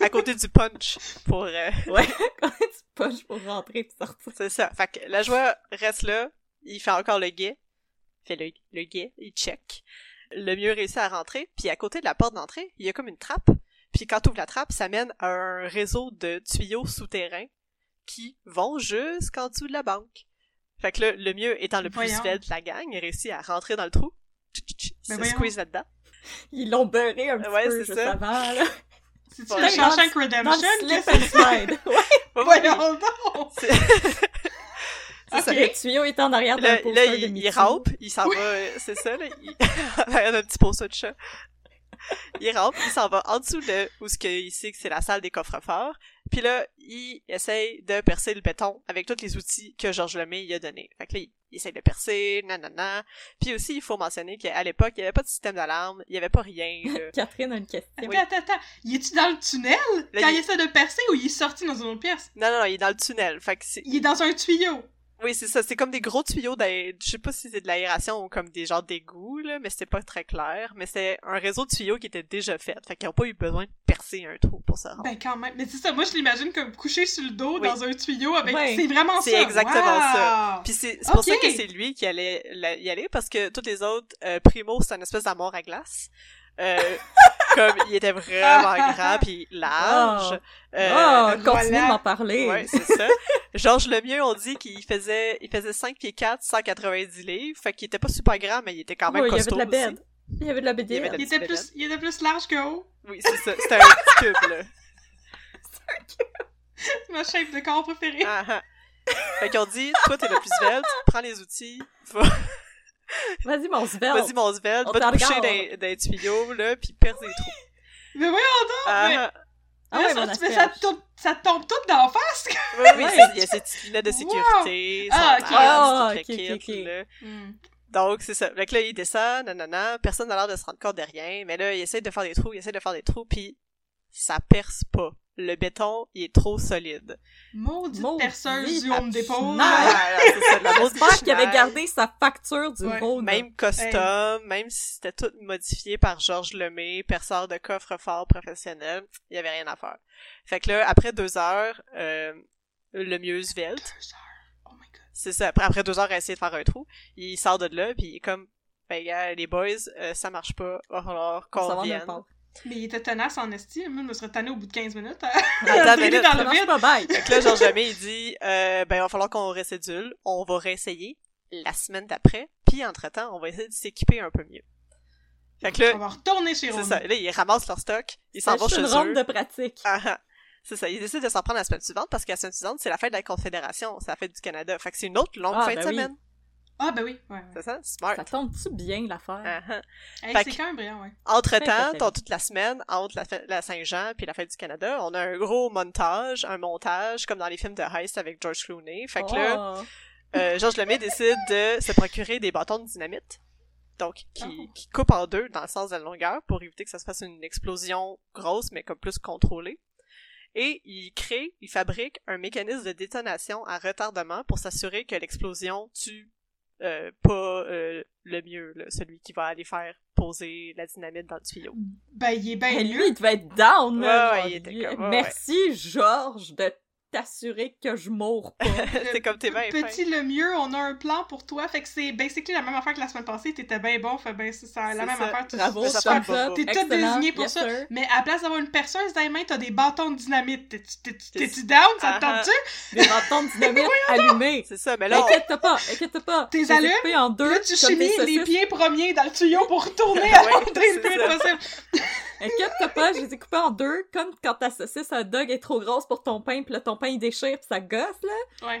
à côté du punch pour euh, *laughs* Ouais, *laughs* quand tu punches pour rentrer et sortir. C'est ça. Fait que la joie reste là, il fait encore le guet, fait le, le guet, il check. Le mieux réussit à rentrer, puis à côté de la porte d'entrée, il y a comme une trappe. Puis quand tu ouvres la trappe, ça mène à un réseau de tuyaux souterrains qui vont jusqu'en dessous de la banque. Fait que là, le mieux étant le plus Voyons. de la gang, il réussit à rentrer dans le trou. Il Ben se voyons. squeeze là-dedans. Ils l'ont beurré un petit Ouais, peu c'est juste ça. avant, là. C'est-tu Shawshank Dans le Redemption? slip and ça? slide. *laughs* Ouais. *laughs* Voyons donc! C'est *laughs* Ok. Le tuyau est en arrière d'un Là, poster là il, il rampe, il s'en va, euh, c'est ça, là, il... avec un petit poster de chat. Il rampe, il s'en va en dessous de où ce qu'il sait que c'est la salle des coffres-forts. Puis là, il essaye de percer le béton avec tous les outils que Georges Lemay lui a donné. Fait que là, il, il essaye de percer, nanana. Puis aussi, il faut mentionner qu'à l'époque, il n'y avait pas de système d'alarme, il n'y avait pas rien. là. *laughs* Catherine a une question. Attends, Oui. attends, attends. Il est-tu dans le tunnel Là, quand il- il essaie de percer ou il est sorti dans une autre pièce? Non, non, non, il est dans le tunnel. Fait que c'est... Il est dans un tuyau. Oui, c'est ça. C'est comme des gros tuyaux d'aé... Je sais pas si c'est de l'aération ou comme des genres d'égouts, là, mais c'était pas très clair. Mais c'est un réseau de tuyaux qui était déjà fait. Fait qu'ils n'ont pas eu besoin de percer un trou pour se rendre. Ben quand même. Mais c'est ça, moi je l'imagine comme couché sur le dos Oui. dans un tuyau avec... Ouais. C'est vraiment ça. C'est exactement Wow! ça. Puis c'est c'est pour ça que c'est lui qui allait la- y aller, parce que tous les autres, euh, Primo, c'est une espèce d'amour à glace. Euh, *laughs* comme il était vraiment grand puis large. Euh, oh, continuez voilà. de m'en parler. Ouais, c'est ça. Georges Lemieux, on dit qu'il faisait, il faisait 5 pieds 4, 190 livres. Fait qu'il était pas super grand, mais il était quand même Ouais, il y avait costaud de la aussi. bed. Il y avait de la Il de Il était, plus, il était plus large que haut. Oui, c'est ça. C'était un petit cube, là. *laughs* C'est ma shape de corps préférée. Ah, ah. Fait qu'on dit, toi, t'es le plus svelte, prends les outils, va- *laughs* Vas-y, mon svelte. vas-y, mon svelte, On va te coucher regarde. dans, dans les tuyaux, là, pis perce les trous. *laughs* Mais voyons donc! Ah, mais- ah. Ah mais ouais, ça, fais ça, tombe, ça tombe tout d'en face! Oui, oui, il y a petites lunettes de sécurité, Ah, ok. masque, Ah, tout le ok, kit, ok, ok. là. Hmm. Donc, c'est ça. Fait que là, il descend, nanana, personne n'a l'air de se rendre compte de rien, mais là, il essaie de faire des trous, il essaie de faire des trous, puis ça perce pas. Le béton, il est trop solide. Maudite Maudit perceuse du Home c'est la grosse J'espère qu'il avait gardé sa facture du Ouais. Même custom, même si c'était tout modifié par Georges Lemay, perceur de coffre-fort professionnel, il y avait rien à faire. Fait que là, après deux heures, euh, le mieux svelte, Deux heures. Oh my god. c'est ça, après, après deux heures à essayer de faire un trou, il sort de là, puis il est comme, ben les boys, euh, ça marche pas, On s'en qu'on vienne. Mais il était tenace en esti. Moi, je me serais tanné au bout de 15 minutes. à- Attends, traîner là, *laughs* dans le vide. pas bye. Fait que là, Georges Lemay, il dit, euh, ben, il va falloir qu'on récédule, on va réessayer la semaine d'après, puis entre-temps, on va essayer de s'équiper un peu mieux. Fait que On là, va retourner chez c'est ça, là, ils ramassent leur stock, ils s'en C'est vont chez une eux. ronde de pratique. Ah, ah. C'est ça, ils décident de s'en prendre la semaine suivante parce que la semaine suivante, c'est la fête de la Confédération, c'est la fête du Canada. Fait que c'est une autre longue Ah, fin ben de oui. semaine. Ah, ben oui. Ouais, ouais. C'est ça? Smart. Ça tombe-tu bien, l'affaire? Hey, Fait c'est quand même brillant, ouais? Entre-temps, toute la semaine, entre la, fête- la Saint-Jean puis la fête du Canada, on a un gros montage, un montage, comme dans les films de heist avec George Clooney. Fait que là, Oh. euh, Georges Lemay décide de se procurer des bâtons de dynamite. Donc, qui, Oh. qui coupent en deux dans le sens de la longueur pour éviter que ça se fasse une explosion grosse, mais comme plus contrôlée. Et il crée, il fabrique un mécanisme de détonation à retardement pour s'assurer que l'explosion tue euh, pas euh, le mieux, là, celui qui va aller faire poser la dynamite dans le tuyau. Ben, il est bien Et mieux. lui, il devait être down, Ouais, il était lui. comme, ouais, Merci, Georges, de t'assurer que je mourre *laughs* pas. c'est comme t'es bien fin. Petit le mieux, on a un plan pour toi. Fait que c'est basically la même affaire que la semaine passée. T'étais bien bon. Fait ben, c'est ça, la même ça. affaire. tu- Bravo. T'es tout désigné pour yes, ça. sir. Mais à la place d'avoir une perceuse dans les mains, t'as des bâtons de dynamite. T'es-tu- down? Ça te Ah, tente-tu? Des bâtons de dynamite allumés. C'est ça, mais là, on- Inquiète pas, inquiète pas. T'es coupés en deux. Là, tu comme chimies les pieds premiers dans le tuyau pour retourner à Ouais, l'entrée le plus vite possible. Inquiète pas, je les ai coupés en deux, comme quand ta saucisse à dog est trop grosse pour ton pain, pis là, ton pain il déchire pis ça gosse, là. Ouais.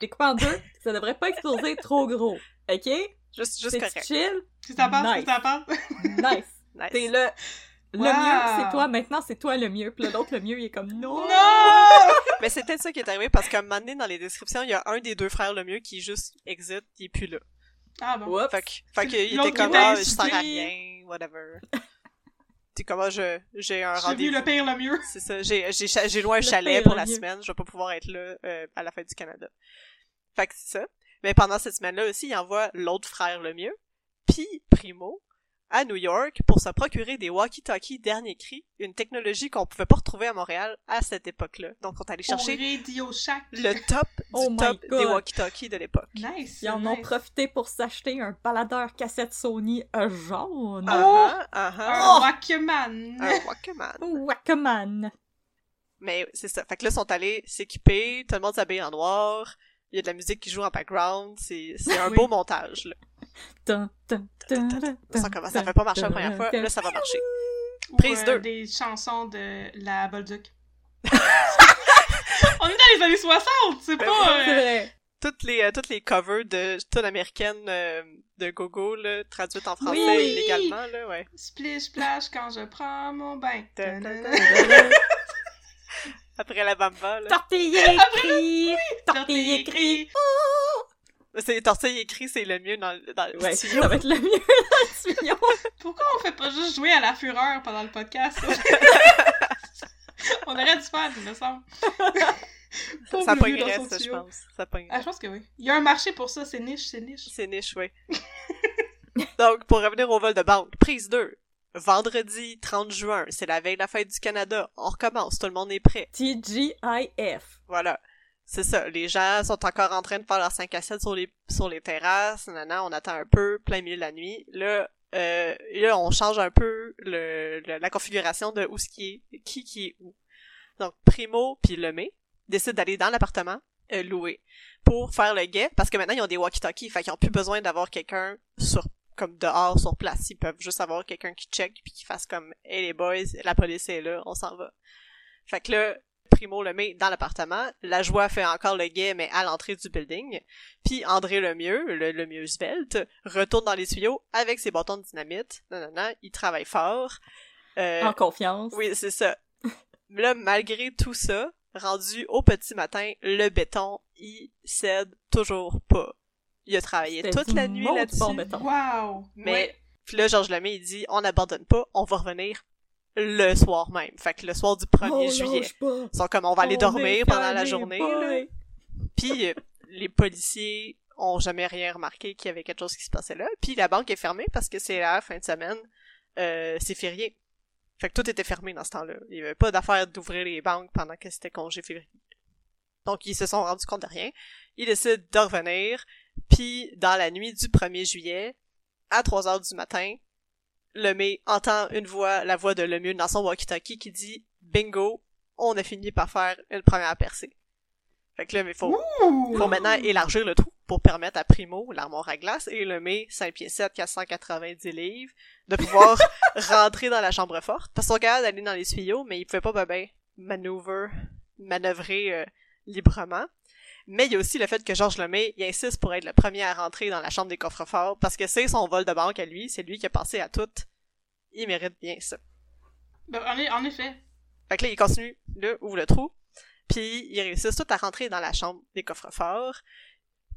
Je les coupe en deux, ça devrait pas exploser trop gros. Ok? juste, juste correct. chill? Que t'en penses? Nice. Que t'en penses? Nice. *laughs* Nice. T'es le... Le Wow. mieux, c'est toi. Maintenant, c'est toi le mieux. Pis là, l'autre, le mieux, il est comme non. Non! *laughs* Mais c'est peut-être ça qui est arrivé parce qu'à un moment donné, dans les descriptions, il y a un des deux frères le mieux qui juste exit, il est plus là. Ah bon? Oups. Fait que, fait que, il L'autre était comme, ah, je sers à rien, whatever. T'es comme, ah, je, j'ai un J'ai vu rendez-vous. le pire, le mieux. C'est ça, j'ai, j'ai, j'ai loué un Le chalet pour la mieux. semaine, je vais pas pouvoir être là, euh, à la fête du Canada. Fait que c'est ça. Mais pendant cette semaine-là aussi, il envoie l'autre frère le mieux, puis Primo, à New York pour se procurer des walkie-talkies dernier cri, une technologie qu'on pouvait pas retrouver à Montréal à cette époque-là. Donc, on est allé chercher Au Radio Shack. le *laughs* top du Oh top God. des walkie-talkies de l'époque. Nice. Ils en ont profité pour s'acheter un baladeur cassette Sony euh, jaune. Ah ah, ah ah. Un Walkman. Un Walkman. Mais c'est ça. Fait que là, ils sont allés s'équiper, tout le monde s'habille en noir, il y a de la musique qui joue en background, c'est c'est un Oui. beau montage, là. Ça commence, ça fait pas marcher la première fois, là, ça va marcher. Ou, Prise euh, deux. des chansons de la Bolduc. *laughs* On est dans les années 60, c'est Ben pas... Euh, vrai. Toutes les, euh, toutes les covers de tonnes américaines euh, de Gogo, là, traduites en français Oui. illégalement, là, ouais. Splish splash quand je prends mon bain. *laughs* *laughs* Après la bamba, là. Tortillé écrit. Tortillé écrit. C'est Tortille écrit, c'est le mieux dans, le- dans le Ouais, studio. ça va être le mieux *laughs* dans le tuyau. Pourquoi on fait pas juste jouer à la fureur pendant le podcast? *laughs* on aurait dû faire, il me semble. *laughs* Ça son ça, je pense. Ça pognerait. Ah, je pense que oui. Il y a un marché pour ça, c'est niche, c'est niche. C'est niche, oui. Donc, pour revenir au vol de banque, prise 2. Vendredi 30 juin, c'est la veille de la fête du Canada. On recommence, tout le monde est prêt. TGIF. Voilà. C'est ça. Les gens sont encore en train de faire leur 5 à 7 sur les, sur les terrasses. Nanana, on attend un peu, plein milieu de la nuit. Là, euh, là, on change un peu le, la configuration de où ce qui est, qui qui est où. Donc, Primo puis Lemay décident d'aller dans l'appartement euh, loué pour faire le guet parce que maintenant ils ont des walkie-talkies, fait qu'ils ont plus besoin d'avoir quelqu'un sur comme dehors sur place, ils peuvent juste avoir quelqu'un qui check puis qui fasse comme hey les boys, la police est là, on s'en va. Fait que là Primo le met dans l'appartement, la joie fait encore le guet mais à l'entrée du building, puis André Lemieux, le, le mieux svelte, retourne dans les tuyaux avec ses bâtons de dynamite. Non non non, il travaille fort. Euh, En confiance. oui, c'est ça. *laughs* Là, malgré tout ça, rendu au petit matin, le béton, il cède toujours pas. Il a travaillé toute la nuit là-dessus. bon béton. Wow! Mais, Ouais. puis là, Georges Lemay, il dit, on n'abandonne pas, on va revenir le soir même. Fait que le soir du 1er Oh, juillet. Ils sont comme, on va aller On dormir pendant la journée. là. Puis euh, les policiers ont jamais rien remarqué qu'il y avait quelque chose qui se passait là. Puis la banque est fermée parce que c'est la fin de semaine, euh, c'est férié. Fait que tout était fermé dans ce temps-là. Il y avait pas d'affaire d'ouvrir les banques pendant que c'était congé février. Donc ils se sont rendus compte de rien. Ils décident de revenir. Puis dans la nuit du 1er juillet, à 3 heures du matin, Lemay entend une voix, la voix de Lemieux dans son walkie-talkie qui dit « Bingo, on a fini par faire une première percée. » Fait que là, il faut, faut maintenant élargir le trou pour permettre à Primo, l'armoire à glace, et Lemay, 5 pieds 7, 490 livres, de pouvoir *laughs* rentrer dans la chambre forte. Parce qu'on regarde d'aller dans les tuyaux, mais il pouvait pas ben, ben manœuvrer, manœuvrer euh, librement. Mais il y a aussi le fait que Georges Lemay, il insiste pour être le premier à rentrer dans la chambre des coffres-forts, parce que c'est son vol de banque à lui, c'est lui qui a passé à tout. Il mérite bien ça. Ben, en, e- effet. Fait que là, il continue, là, ouvre le trou, puis ils réussissent tout à rentrer dans la chambre des coffres-forts.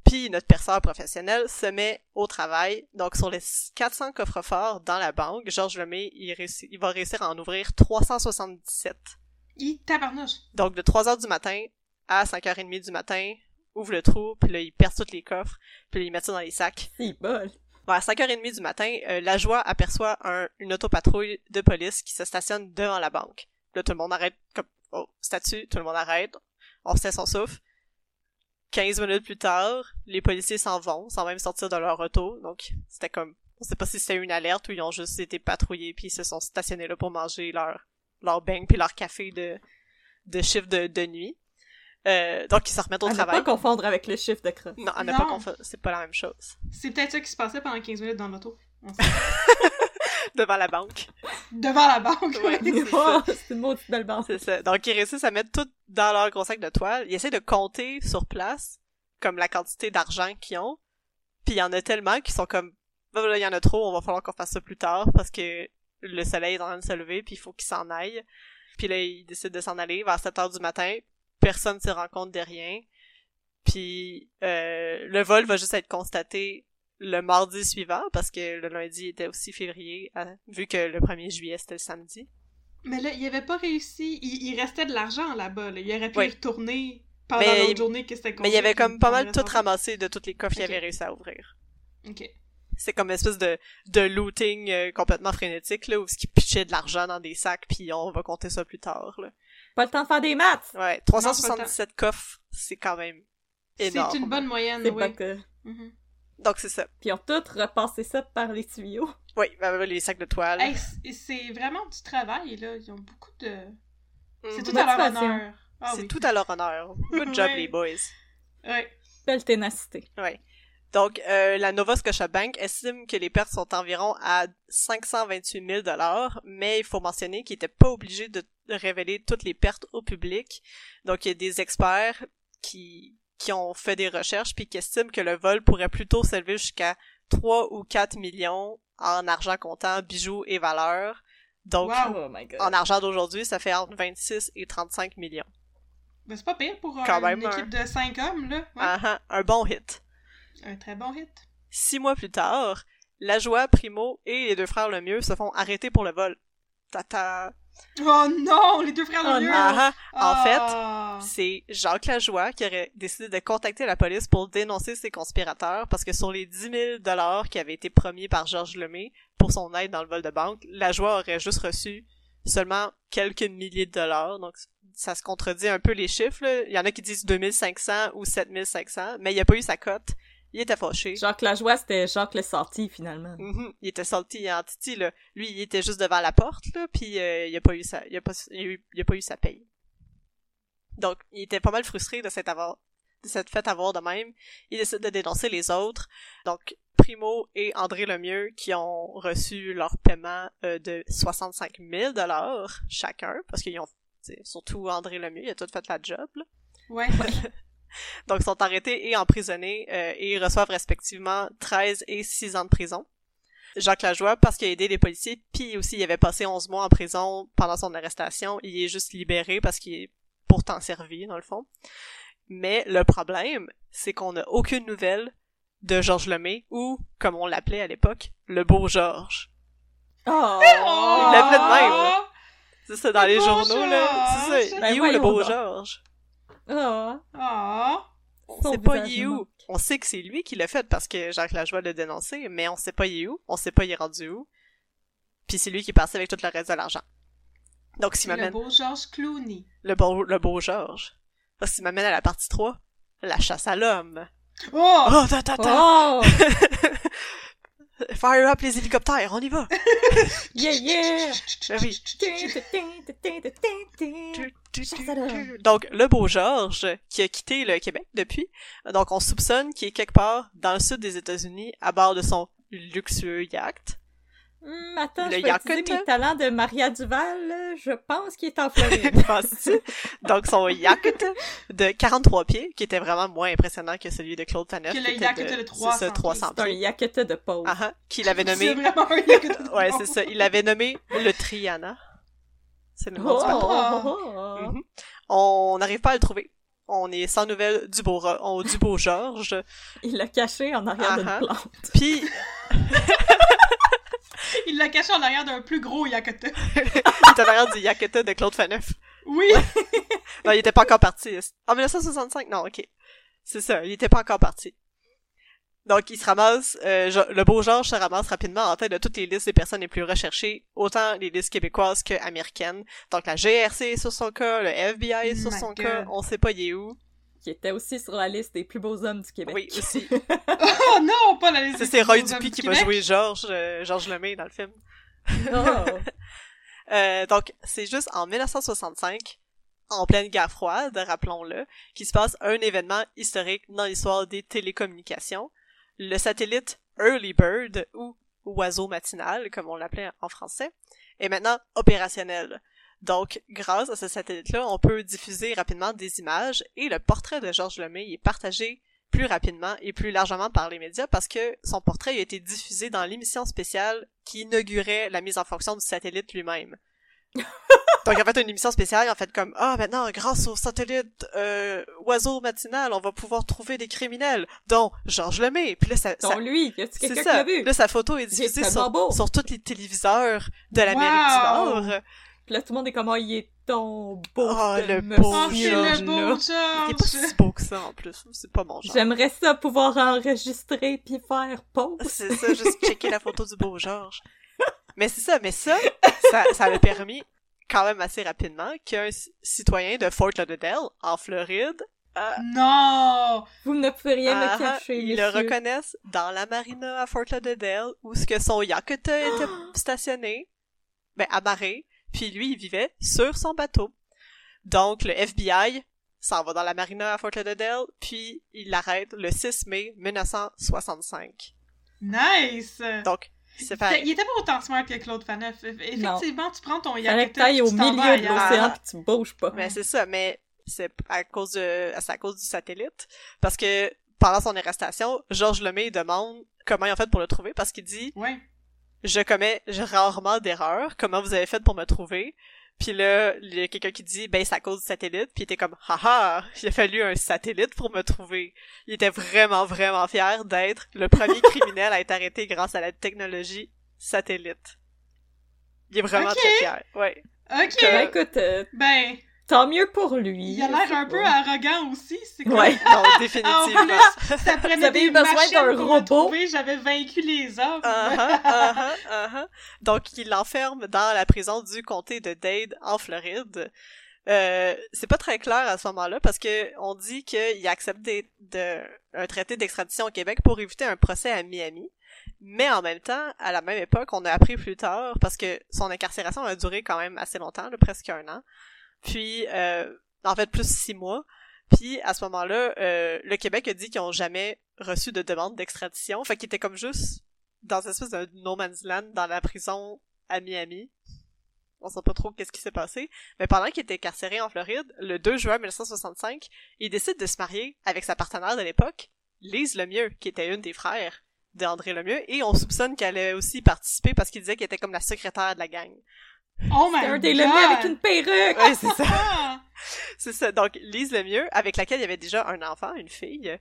Puis notre perceur professionnel se met au travail. Donc sur les 400 coffres-forts dans la banque, Georges Lemay, il, réussit- il va réussir à en ouvrir 377. Il tabarnouche. Donc de 3h du matin à 5h30 du matin, ouvre le trou, puis là, ils percent tous les coffres, puis ils mettent ça dans les sacs. C'est bol. Vers 5h30 du matin, euh, la joie aperçoit un, une autopatrouille de police qui se stationne devant la banque. Là, tout le monde arrête, comme, oh, statut, tout le monde arrête, on se son souffle. 15 minutes plus tard, les policiers s'en vont, sans même sortir de leur auto, donc c'était comme, on sait pas si c'était une alerte ou ils ont juste été patrouillés puis ils se sont stationnés là pour manger leur, leur beigne puis leur café de, de chiffre de, de nuit. Euh, donc ils se remettent au À ne travail. pas confondre avec le chiffre de crosse. Non, à ne pas confondre, c'est pas la même chose. C'est peut-être ça qui se passait pendant 15 minutes dans l'auto. On sait. *laughs* Devant la banque. Devant la banque. Ouais. *laughs* C'est ça. Oh, c'est une maudite belle bande. C'est ça. Donc, ils réussissent à mettre tout dans leur gros sac de toile. Ils essaient de compter sur place, comme la quantité d'argent qu'ils ont. Puis il y en a tellement qui sont comme, bah, là, il y en a trop, on va falloir qu'on fasse ça plus tard parce que le soleil est en train de se lever puis il faut qu'ils s'en aillent. Puis là, ils décident de s'en aller vers 7 heures du matin. Personne ne se rend compte de rien. Puis euh, le vol va juste être constaté le mardi suivant parce que le lundi était aussi février, hein, vu que le 1er juillet c'était le samedi. Mais là, il avait pas réussi. Il, il restait de l'argent là-bas. Là. Il aurait pu Oui. y retourner pendant Mais- l'autre journée que c'était Mais il y avait comme pas mal tout ramassé de tous les coffres qu'il avait réussi à ouvrir. Ok. C'est comme une espèce de, de looting euh, complètement frénétique, là, où ce qui pitchait de l'argent dans des sacs, puis on va compter ça plus tard, là. Pas le temps de faire des maths! Ouais, Non, 377 coffres, c'est quand même énorme. C'est une bonne moyenne, C'est oui. pas que... Mhm. Donc c'est ça. Puis ils ont tous repassé ça par les tuyaux. Oui, ben, ben, les sacs de toile. Hey, c'est vraiment du travail, là. Ils ont beaucoup de... C'est Mhm. tout à leur honneur. Ah C'est tout à leur honneur. Good *laughs* job, Ouais. les boys. Ouais. Belle ténacité. Ouais. Donc, euh, la Nova Scotia Bank estime que les pertes sont environ à 528 000 dollars, mais il faut mentionner qu'ils n'étaient pas obligés de révéler toutes les pertes au public. Donc, il y a des experts qui qui ont fait des recherches puis qui estiment que le vol pourrait plutôt s'élever jusqu'à 3 ou 4 millions en argent comptant, bijoux et valeurs. Donc, Wow. Oh en argent d'aujourd'hui, ça fait entre 26 et 35 millions. Mais c'est pas pire pour euh, une même, équipe de 5 hommes, là. Ouais. Ah, ah, un bon hit. Un très bon hit. Six mois plus tard, la joie Primo et les deux frères Lemieux se font arrêter pour le vol. Tata. Oh non, les deux frères Oh Lemieux! Ah, ah. En fait, Ah. c'est Jacques Lajoie qui aurait décidé de contacter la police pour dénoncer ses conspirateurs parce que sur les 10 000 dollars qui avaient été promis par Georges Lemay pour son aide dans le vol de banque, Lajoie aurait juste reçu seulement quelques milliers de dollars. Donc, ça se contredit un peu les chiffres. là. Il y en a qui disent 2500 ou 7500, mais il a pas eu sa cote. Il était fâché. Jacques Lajoie, c'était Jacques le Sorti, finalement. Mhm. Il était salty en titi, là. Lui, il était juste devant la porte, là, puis euh, il a pas eu sa, il a pas, il a eu- il a pas eu sa paye. Donc, il était pas mal frustré de cette avoir, de cette fête avoir de même. Il décide de dénoncer les autres. Donc, Primo et André Lemieux, qui ont reçu leur paiement euh, de 65 000 dollars chacun, parce qu'ils ont, surtout André Lemieux, il a tout fait la job, là. Ouais. *laughs* *laughs* Donc, ils sont arrêtés et emprisonnés euh, et reçoivent respectivement 13 et 6 ans de prison. Jacques Lajoie, parce qu'il a aidé les policiers, puis aussi il avait passé 11 mois en prison pendant son arrestation, il est juste libéré parce qu'il est pourtant servi, dans le fond. Mais le problème, c'est qu'on n'a aucune nouvelle de Georges Lemay, ou, comme on l'appelait à l'époque, le beau Georges. Oh! Il l'appelait de même. C'est ça, dans Le les journaux, là. C'est ça. Georges! Ben Il est où le beau. Georges? Oh! Oh. On Son sait pas il est où. On sait que c'est lui qui l'a fait parce que Jacques Lajoie l'a dénoncé, mais on sait pas il est où, on sait pas il est rendu où. Puis c'est lui qui est parti avec tout le reste de l'argent. Donc s'il C'est le m'amène beau Georges Clooney. le beau le beau Georges. Parce qu'il m'amène à la partie 3, la chasse à l'homme. Oh! Oh, ta ta ta! Oh! Fire up les hélicoptères, on y va! Yeah, yeah! Ben oui. Donc, le beau Georges, qui a quitté le Québec depuis, donc on soupçonne qu'il est quelque part dans le sud des États-Unis à bord de son luxueux yacht. Hum, attends, Le je vais utiliser Yakut, là? mes talents de Maria Duval. Je pense qu'il est en *laughs* Floride. Penses-tu? Donc, son yacht de 43 pieds, qui était vraiment moins impressionnant que celui de Claude Faneuf. Que le qui était yacht de, de c'est 300 ça, 300 C'est un pieds. yaketa de pauvre. Ah, ah, qu'il avait *laughs* C'est nommé, vraiment un yacht de *laughs* ouais, c'est ça, il l'avait nommé le Triana. C'est le nom Oh, du bateau. oh, oh. Mhm. On n'arrive pas à le trouver. On est sans nouvelles du beau, on- du beau Georges. Il l'a caché en arrière Ah, d'une ah. plante. Puis, Il l'a caché en arrière d'un plus gros Yakota. *laughs* il est en arrière du Yaketa de Claude Faneuf. Oui! Non, il était pas encore parti. En 1965, non, ok. C'est ça, il était pas encore parti. Donc, il se ramasse, euh, le beau Georges se ramasse rapidement en tête de toutes les listes des personnes les plus recherchées, autant les listes québécoises que américaines. Donc, la GRC est sur son cas, le FBI est sur My son God. cas, on sait pas il est où. Qui était aussi sur la liste des plus beaux hommes du Québec. Oui, aussi. Oh *laughs* non, pas la liste c'est Roy plus beaux Dupuis qui va jouer Georges, euh, Georges Lemay dans le film. Oh. *laughs* Euh, donc, c'est juste en 1965, en pleine guerre froide, rappelons-le, qu'il se passe un événement historique dans l'histoire des télécommunications. Le satellite Early Bird, ou oiseau matinal, comme on l'appelait en français, est maintenant opérationnel. Donc, grâce à ce satellite-là, on peut diffuser rapidement des images et le portrait de Georges Lemay est partagé plus rapidement et plus largement par les médias parce que son portrait a été diffusé dans l'émission spéciale qui inaugurait la mise en fonction du satellite lui-même. *laughs* Donc en fait une émission spéciale en fait comme ah maintenant grâce au satellite euh, oiseau matinal on va pouvoir trouver des criminels dont Georges Lemay puis là ça, ça Donc lui, y c'est quelqu'un qui ça l'a vu? là sa photo est diffusée sur, beau. sur tous les téléviseurs de l'Amérique Wow. du Nord Puis là, tout le monde est comme, oh, il est ton beau Oh, le beau Oh, c'est George, le beau Il est pas si beau que ça, en plus. C'est pas mon genre. J'aimerais ça pouvoir enregistrer puis faire pause. C'est ça, juste checker la photo du beau Georges. Mais c'est ça, mais ça, ça, ça a permis quand même assez rapidement qu'un citoyen de Fort Lauderdale, en Floride, euh, Non! Vous ne pouvez rien ah, me cacher, ils le reconnaissent dans la marina à Fort Lauderdale, où ce que son yacht était *gasps* stationné, ben, amarré, puis lui, il vivait sur son bateau. Donc, le FBI s'en va dans la marina à Fort Lauderdale, puis il l'arrête le 6 mai 1965. Nice! Donc, Il était pas autant smart que Claude Faneuf. Effectivement, tu prends ton yacht au milieu de l'océan puis tu bouges pas. Mais c'est ça, mais c'est à cause de, c'est à cause du satellite. Parce que pendant son arrestation, Georges Lemay demande comment ils ont fait pour le trouver parce qu'il dit Ouais. je commets j'ai rarement d'erreurs, comment vous avez fait pour me trouver? Puis là, il y a quelqu'un qui dit ben c'est à cause du satellite, puis il était comme haha, il a fallu un satellite pour me trouver. Il était vraiment vraiment fier d'être le premier *laughs* criminel à être arrêté grâce à la technologie satellite. Il est vraiment très fier. Ouais. Ok. Ben, écoute, euh, Ben, tant mieux pour lui. il a l'air un peu arrogant aussi. C'est comme... Ouais. Non, *laughs* Ah, définitivement. en plus, ça prenait Vous avez des eu besoin machines d'un pour me robot? trouver, j'avais vaincu les hommes. Uh-huh, uh-huh, uh-huh. Donc, il l'enferme dans la prison du comté de Dade, en Floride. Euh, c'est pas très clair à ce moment-là parce que on dit qu'il a accepté de, un traité d'extradition au Québec pour éviter un procès à Miami. Mais en même temps, à la même époque, on a appris plus tard, parce que son incarcération a duré quand même assez longtemps, là, presque un an. Puis, euh, en fait, plus six mois. Puis, à ce moment-là, euh, le Québec a dit qu'ils ont jamais reçu de demande d'extradition. Fait qu'il était comme juste dans une espèce de no man's land dans la prison à Miami. On sait pas trop qu'est-ce qui s'est passé. Mais pendant qu'il était incarcéré en Floride, le 2 juin 1965, il décide de se marier avec sa partenaire de l'époque, Lise Lemieux, qui était une des frères d'André Lemieux, et on soupçonne qu'elle a aussi participé parce qu'il disait qu'elle était comme la secrétaire de la gang. Oh my C'est un god! des Lemay avec une perruque! Ouais, c'est *laughs* ça. C'est ça. Donc, Lise Lemieux, avec laquelle il y avait déjà un enfant, une fille.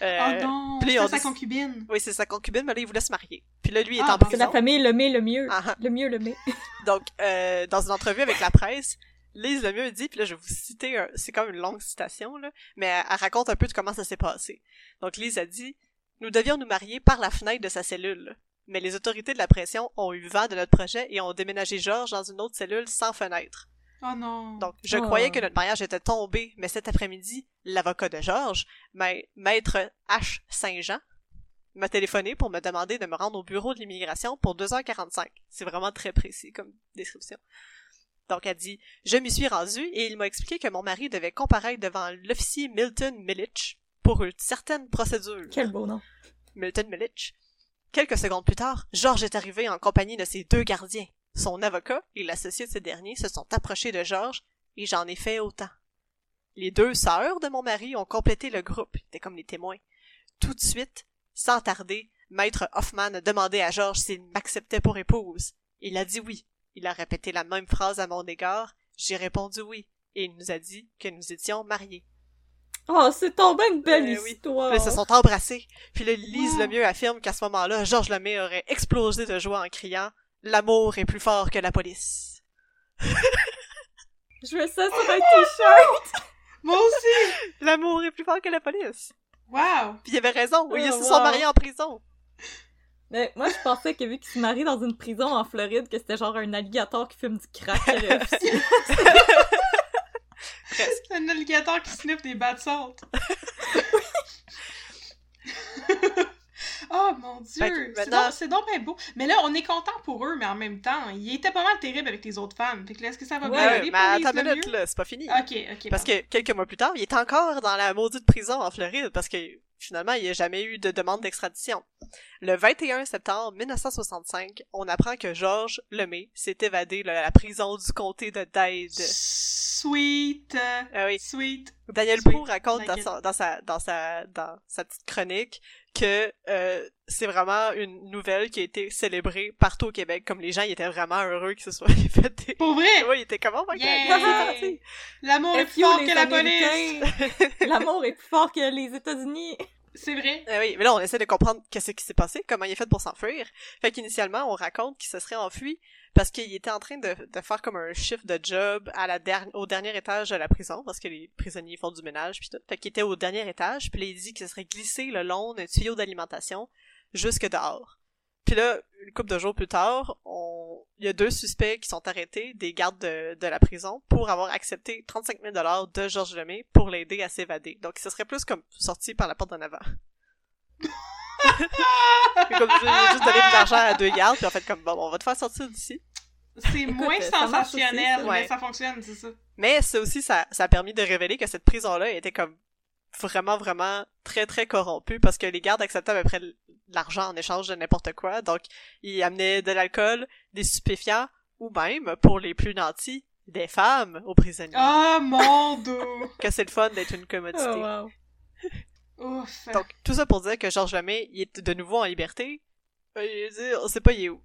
Euh, oh non! puis C'est sa dit- concubine. Oui, c'est sa concubine, mais là, il voulait se marier. Puis là, lui, il est Ah, en C'est prison. la famille Lemay le mieux. Ah, ah. Le mieux Lemay. *laughs* Donc, euh, dans une entrevue avec la presse, Lise Lemieux dit, puis là, je vais vous citer, un- c'est comme une longue citation, là, mais elle, elle raconte un peu de comment ça s'est passé. Donc, Lise a dit, « Nous devions nous marier par la fenêtre de sa cellule. Mais les autorités de la pression ont eu vent de notre projet et ont déménagé Georges dans une autre cellule sans fenêtre. Oh non! Donc, je Oh. croyais que notre mariage était tombé, mais cet après-midi, l'avocat de Georges, ma- maître H. Saint-Jean, m'a téléphoné pour me demander de me rendre au bureau de l'immigration pour 2h45. C'est vraiment très précis comme description. Donc, elle dit, je m'y suis rendue et il m'a expliqué que mon mari devait comparaître devant l'officier Milton Millich pour une certaine procédure. Quel beau nom. Milton Millich. Quelques secondes plus tard, Georges est arrivé en compagnie de ses deux gardiens. Son avocat et l'associé de ces derniers se sont approchés de Georges et j'en ai fait autant. Les deux sœurs de mon mari ont complété le groupe, étaient comme les témoins. Tout de suite, sans tarder, maître Hoffman a demandé à Georges s'il m'acceptait pour épouse. Il a dit oui. Il a répété la même phrase à mon égard. J'ai répondu oui. Et il nous a dit que nous étions mariés. Oh, c'est tombé une belle Euh, oui. histoire. Puis là, ils se sont embrassés. Puis là, Lise Wow. Lemieux affirme qu'à ce moment-là, Georges Lemay aurait explosé de joie en criant « L'amour est plus fort que la police *laughs* Je veux ça sur un t-shirt. Moi aussi! *laughs* ». L'amour est plus fort que la police. Wow! Puis il avait raison. Ils Oh, se sont mariés en prison. Mais moi, je pensais que vu qu'il se marie dans une prison en Floride, que c'était genre un alligator qui fume du crack. *laughs* C'est un alligator qui sniffe des bats de salt. oh mon dieu! C'est donc, bien beau. Mais là, on est content pour eux, mais en même temps, il était pas mal terrible avec les autres femmes. Fait que là, est-ce que ça va Ouais, bien aller mais pour attends minute, là, c'est pas fini. Ok, ok. Parce que quelques mois plus tard, il est encore dans la maudite prison en Floride parce que finalement, il n'y a jamais eu de demande d'extradition. Le 21 septembre 1965, on apprend que Georges Lemay s'est évadé de la prison du comté de Dade. Sweet. euh, Ah oui. Sweet. Daniel Sweet. Raconte dans, son- dans sa dans sa dans sa petite chronique que euh, c'est vraiment une nouvelle qui a été célébrée partout au Québec comme les gens ils étaient vraiment heureux que ce soit *laughs* fait des... Pour vrai? oui ils étaient comme oh Yeah! L'amour est plus fort que la police! Américains. *laughs* L'amour est plus fort que les États-Unis? C'est vrai. Eh oui, mais là, on essaie de comprendre qu'est-ce qui s'est passé, comment il est fait pour s'enfuir. Fait qu'initialement, on raconte qu'il se serait enfui parce qu'il était en train de, faire comme un shift de job au dernier étage de la prison, parce que les prisonniers font du ménage puis tout. Fait qu'il était au dernier étage, puis il dit qu'il se serait glissé le long d'un tuyau d'alimentation jusque dehors. Puis là, une couple de jours plus tard, on... il y a deux suspects qui sont arrêtés, des gardes de, de la prison, pour avoir accepté 35 000 de Georges Lemay pour l'aider à s'évader. Donc, ce serait plus comme sorti par la porte d'en avant. *laughs* Comme je- juste donné de l'argent à deux gardes, puis en fait comme bon, on va te faire sortir d'ici. C'est moins ça aussi, sensationnel, ça. mais Ouais. ça fonctionne, c'est ça. Mais ça aussi, ça, ça a permis de révéler que cette prison-là était comme vraiment, vraiment très, très corrompue parce que les gardes acceptaient à peu près l'argent en échange de n'importe quoi. Donc, ils amenaient de l'alcool, des stupéfiants ou même, pour les plus nantis, des femmes aux prisonniers. Oh mon dos! *laughs* Que c'est le fun d'être une commodité. Oh, wow. Ouf. Donc, tout ça pour dire que Georges Lemay, il est de nouveau en liberté. Euh, il dit, on sait pas il est où.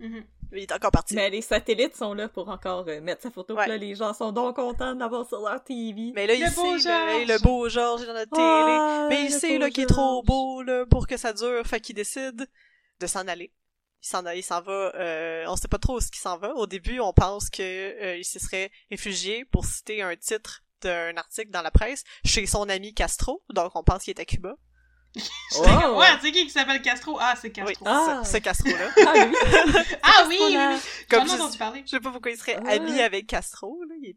Mhm. Mais il est encore parti. Mais les satellites sont là pour encore euh, mettre sa photo. Ouais. Là, les gens sont donc contents de l'avoir sur leur TV. Mais là, il Le beau sait, là, Georges! le beau Georges dans notre télé. Mais il sait beau là qu'il est trop beau là pour que ça dure, fait qu'il décide de s'en aller. Il s'en il s'en va, euh, on sait pas trop où ce qu'il s'en va. Au début, on pense que euh, il se serait réfugié pour citer un titre d'un article dans la presse chez son ami Castro, donc on pense qu'il est à Cuba. J'étais comme, Oh. ouais, c'est qui qui s'appelle Castro? Ah, c'est Castro. Oui, Ah. ce, ce Castro-là. Ah oui! Ah oui, oui, oui. Comme J'en ai je, entendu parler. je sais pas pourquoi il serait Ah. ami avec Castro, là. Il,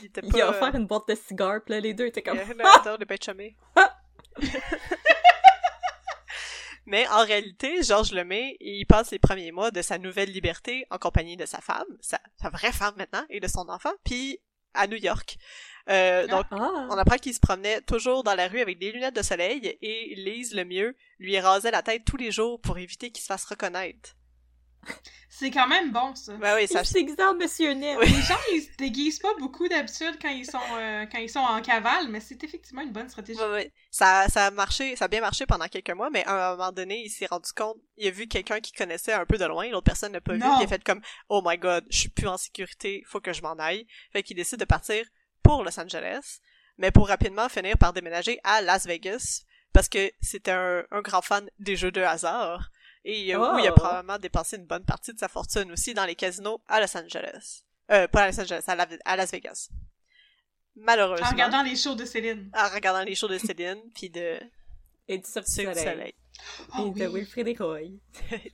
il était pas... Il a offert une boîte de cigares, puis là, les deux étaient comme... Euh, *laughs* là, attends, pas chumés. *laughs* Mais en réalité, Georges Lemay, il passe les premiers mois de sa nouvelle liberté en compagnie de sa femme, sa, sa vraie femme maintenant, et de son enfant, puis à New York. Euh, donc, Ah! on apprend qu'il se promenait toujours dans la rue avec des lunettes de soleil et Lise, le mieux, lui rasait la tête tous les jours pour éviter qu'il se fasse reconnaître. C'est quand même bon, ça. Ben oui, ça, Il s'existe Monsieur. Oui. Les gens, ils se déguisent pas beaucoup d'habitude quand ils sont euh, quand ils sont en cavale, mais c'est effectivement une bonne stratégie. Ouais, ouais. Ça, ça a marché, ça a bien marché pendant quelques mois, mais à un moment donné, il s'est rendu compte, il a vu quelqu'un qui connaissait un peu de loin, l'autre personne n'a pas Non. vu, il a fait comme, oh my god, je suis plus en sécurité, faut que je m'en aille. Fait qu'il décide de partir pour Los Angeles, mais pour rapidement finir par déménager à Las Vegas, parce que c'était un, un grand fan des jeux de hasard, et euh, où il a Oh. probablement dépensé une bonne partie de sa fortune aussi dans les casinos à Los Angeles. Euh, pas à Los Angeles, à, La- à Las Vegas. Malheureusement. En regardant les shows de Céline. en regardant les shows de Céline, *laughs* puis de Et du Cirque du Soleil. Soleil. Oh Et de oui. Wilfrid Roy.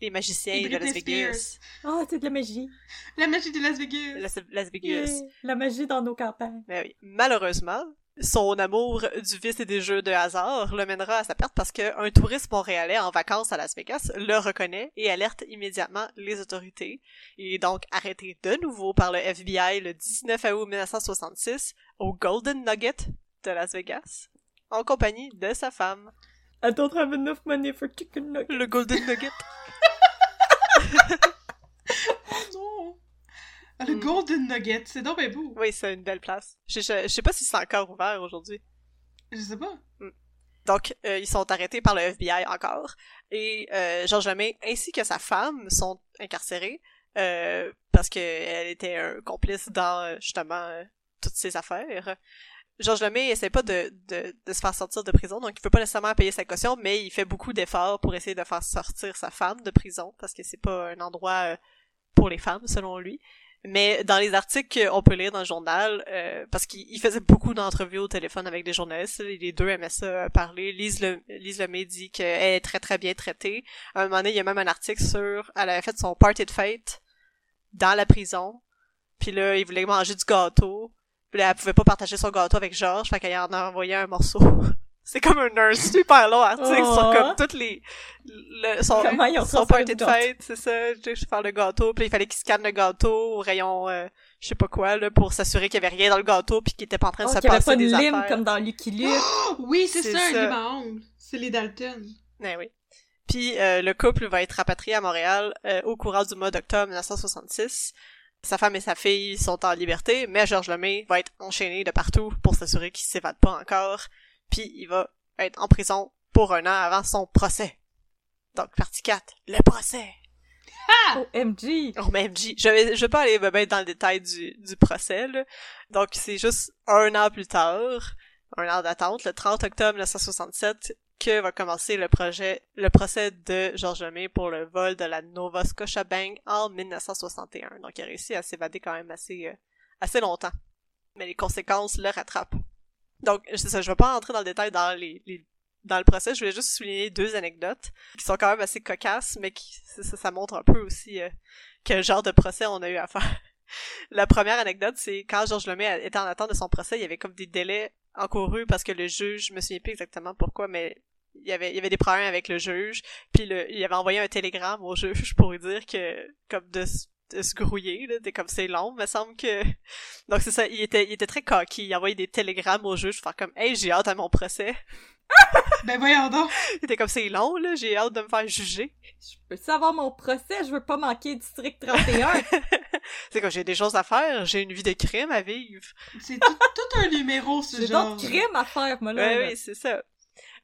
Les *laughs* magiciens Et de Las Vegas. Oh, c'est de la magie. La magie de Las Vegas. Las, Las Vegas. Yeah. La magie dans nos campagnes. Mais oui. Malheureusement, son amour du vice et des jeux de hasard le mènera à sa perte parce qu'un touriste montréalais en vacances à Las Vegas le reconnaît et alerte immédiatement les autorités. Il est donc arrêté de nouveau par le FBI le 19 août 1966 au Golden Nugget de Las Vegas en compagnie de sa femme. I don't have enough money for chicken nuggets. Le Golden Nugget. *laughs* Non. Ah, Le Mm. Golden Nugget, c'est donc bien beau. Oui, c'est une belle place. Je, je, je sais pas si c'est encore ouvert aujourd'hui. Je sais pas. Donc, euh, ils sont arrêtés par le FBI encore. Et euh, Georges Lemay ainsi que sa femme sont incarcérés euh, parce qu'elle était un complice dans, justement, euh, toutes ces affaires. Georges Lemay essaie pas de, de, de se faire sortir de prison, donc il peut pas nécessairement payer sa caution, mais il fait beaucoup d'efforts pour essayer de faire sortir sa femme de prison, parce que c'est pas un endroit euh, pour les femmes, selon lui. Mais dans les articles qu'on peut lire dans le journal, euh, parce qu'il il faisait beaucoup d'entrevues au téléphone avec des journalistes, les deux aimaient ça euh, parler. Lise, le, Lise Lemay dit qu'elle est très très bien traitée. À un moment donné, il y a même un article sur... Elle avait fait son party de fête dans la prison. Puis là, il voulait manger du gâteau. Puis là, elle pouvait pas partager son gâteau avec Georges, fait qu'elle en a envoyé un morceau. *laughs* C'est comme un, un super long article Oh. sur comme toutes les... Le, son, Comment ils ont son party de fête, c'est ça, je je faire le gâteau, puis il fallait qu'il scanne le gâteau au rayon, euh, je sais pas quoi, là, pour s'assurer qu'il y avait rien dans le gâteau, puis qu'il était pas en train de Oh, se qu'il y avait passer pas de des lime affaires. comme dans Lucky Luke. Oh, oui, c'est C'est ça, un ça. lime à ongles. C'est les Dalton. Eh oui. Puis euh, le couple va être rapatrié à Montréal euh, au courant du mois d'octobre 1966. Sa femme et sa fille sont en liberté, mais Georges Lemay va être enchaîné de partout pour s'assurer qu'il s'évade pas encore. Puis il va être en prison pour un an avant son procès. Donc partie 4, le procès. OMG! Oh, mais MJ, je vais, je vais pas aller ben, dans le détail du, du procès, là. Donc, c'est juste un an plus tard, un an d'attente, le 30 octobre 1967, que va commencer le projet, le procès de Georges Lemay pour le vol de la Nova Scotia Bank en 1961. Donc, il a réussi à s'évader quand même assez, euh, assez longtemps. Mais les conséquences le rattrapent. Donc, c'est ça, je vais pas entrer dans le détail dans les, les dans le procès, je voulais juste souligner deux anecdotes qui sont quand même assez cocasses, mais qui ça, ça montre un peu aussi euh, quel genre de procès on a eu à faire. *laughs* La première anecdote, c'est quand Georges Lemay était en attente de son procès, il y avait comme des délais encourus parce que le juge, je me souviens plus exactement pourquoi, mais il y avait il y avait des problèmes avec le juge, puis le, il avait envoyé un télégramme au juge pour lui dire que comme de, de se grouiller là, t'es comme c'est long, me semble que *laughs* donc c'est ça, il était il était très coquille, il envoyait des télégrammes au juge pour faire comme hey, j'ai hâte à mon procès. *laughs* Ben voyons donc. Il était comme c'est long là, j'ai hâte de me faire juger. Je peux savoir mon procès, je veux pas manquer District 31. *laughs* c'est comme j'ai des choses à faire, j'ai une vie de crime à vivre. C'est tout, tout un numéro, ce J'ai genre. d'autres crimes à faire, moi, là. Ouais, là. oui, c'est ça.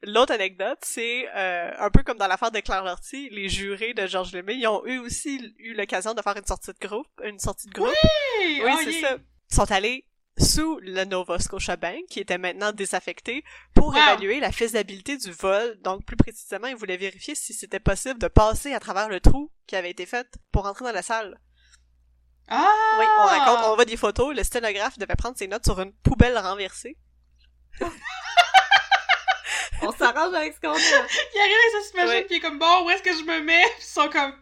L'autre anecdote, c'est euh, un peu comme dans l'affaire de Claire Lortie, les jurés de Georges Lemay, ils ont eux aussi eu l'occasion de faire une sortie de groupe, une sortie de groupe. Hey, Oui, oh, c'est yeah. ça. Ils sont allés sous le Nova Scotia Bank, qui était maintenant désaffecté, pour Wow. évaluer la faisabilité du vol. Donc, plus précisément, ils voulaient vérifier si c'était possible de passer à travers le trou qui avait été fait pour entrer dans la salle. Ah! Oui, on raconte, on voit des photos, le sténographe devait prendre ses notes sur une poubelle renversée. *laughs* On s'arrange avec ce qu'on a. *laughs* Il arrive avec sa machine, Ouais. puis il est comme, bon, où est-ce que je me mets? Puis ils sont comme,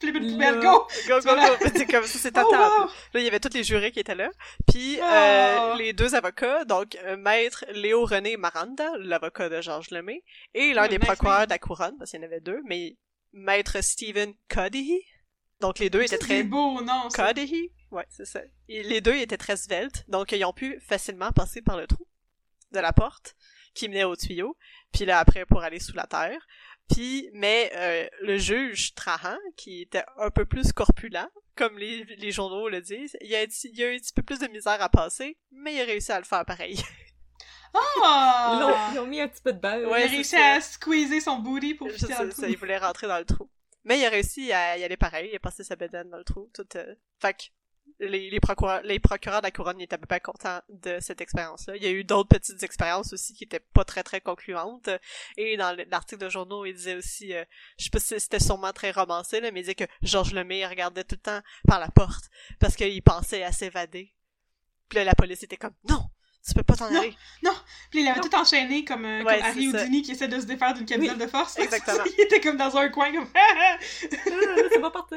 flip une poubelle, go! Go, go, go! *laughs* C'est comme ça, c'est Oh, totale. wow. Là, il y avait tous les jurés qui étaient là. Puis, Oh. euh, les deux avocats, donc euh, Maître Léo-René Maranda, l'avocat de Georges Lemay, et l'un Oh, des procureurs de la couronne, parce qu'il y en avait deux, mais Maître Stephen Cuddihy. Donc, les deux étaient très... ça. Cuddihy? Ouais, c'est ça. Et les deux étaient très sveltes, donc ils ont pu facilement passer par le trou de la porte qui menait au tuyau, puis là après pour aller sous la terre. Puis, mais euh, le juge Trahan, qui était un peu plus corpulent, comme les, les journaux le disent, il a, il a eu un petit peu plus de misère à passer, mais il a réussi à le faire pareil. *laughs* Ah! Ils l'ont- Ils ont mis un petit peu de beurre. Ouais, il a réussi ça. à squeezer son booty pour sais, ça, trou. il voulait rentrer dans le trou. Mais il a réussi à y aller pareil, il a passé sa bedaine dans le trou, tout... Euh... Fait que les, les, procureurs, les procureurs de la couronne étaient à peu près contents de cette expérience-là. Il y a eu d'autres petites expériences aussi qui étaient pas très très concluantes. Et dans le- l'article de journaux, il disait aussi, euh, je sais pas si c'était sûrement très romancé, là, mais il disait que Georges Lemay regardait tout le temps par la porte parce qu'il pensait à s'évader. Puis là, la police était comme, non, tu peux pas t'en Non. aller. Puis il avait Non. tout enchaîné comme, euh, Ouais, comme Harry. Houdini qui essaie de se défaire d'une camisole de force. *laughs* exactement. il était comme dans un coin, comme... *laughs* Ah, C'est pas parti.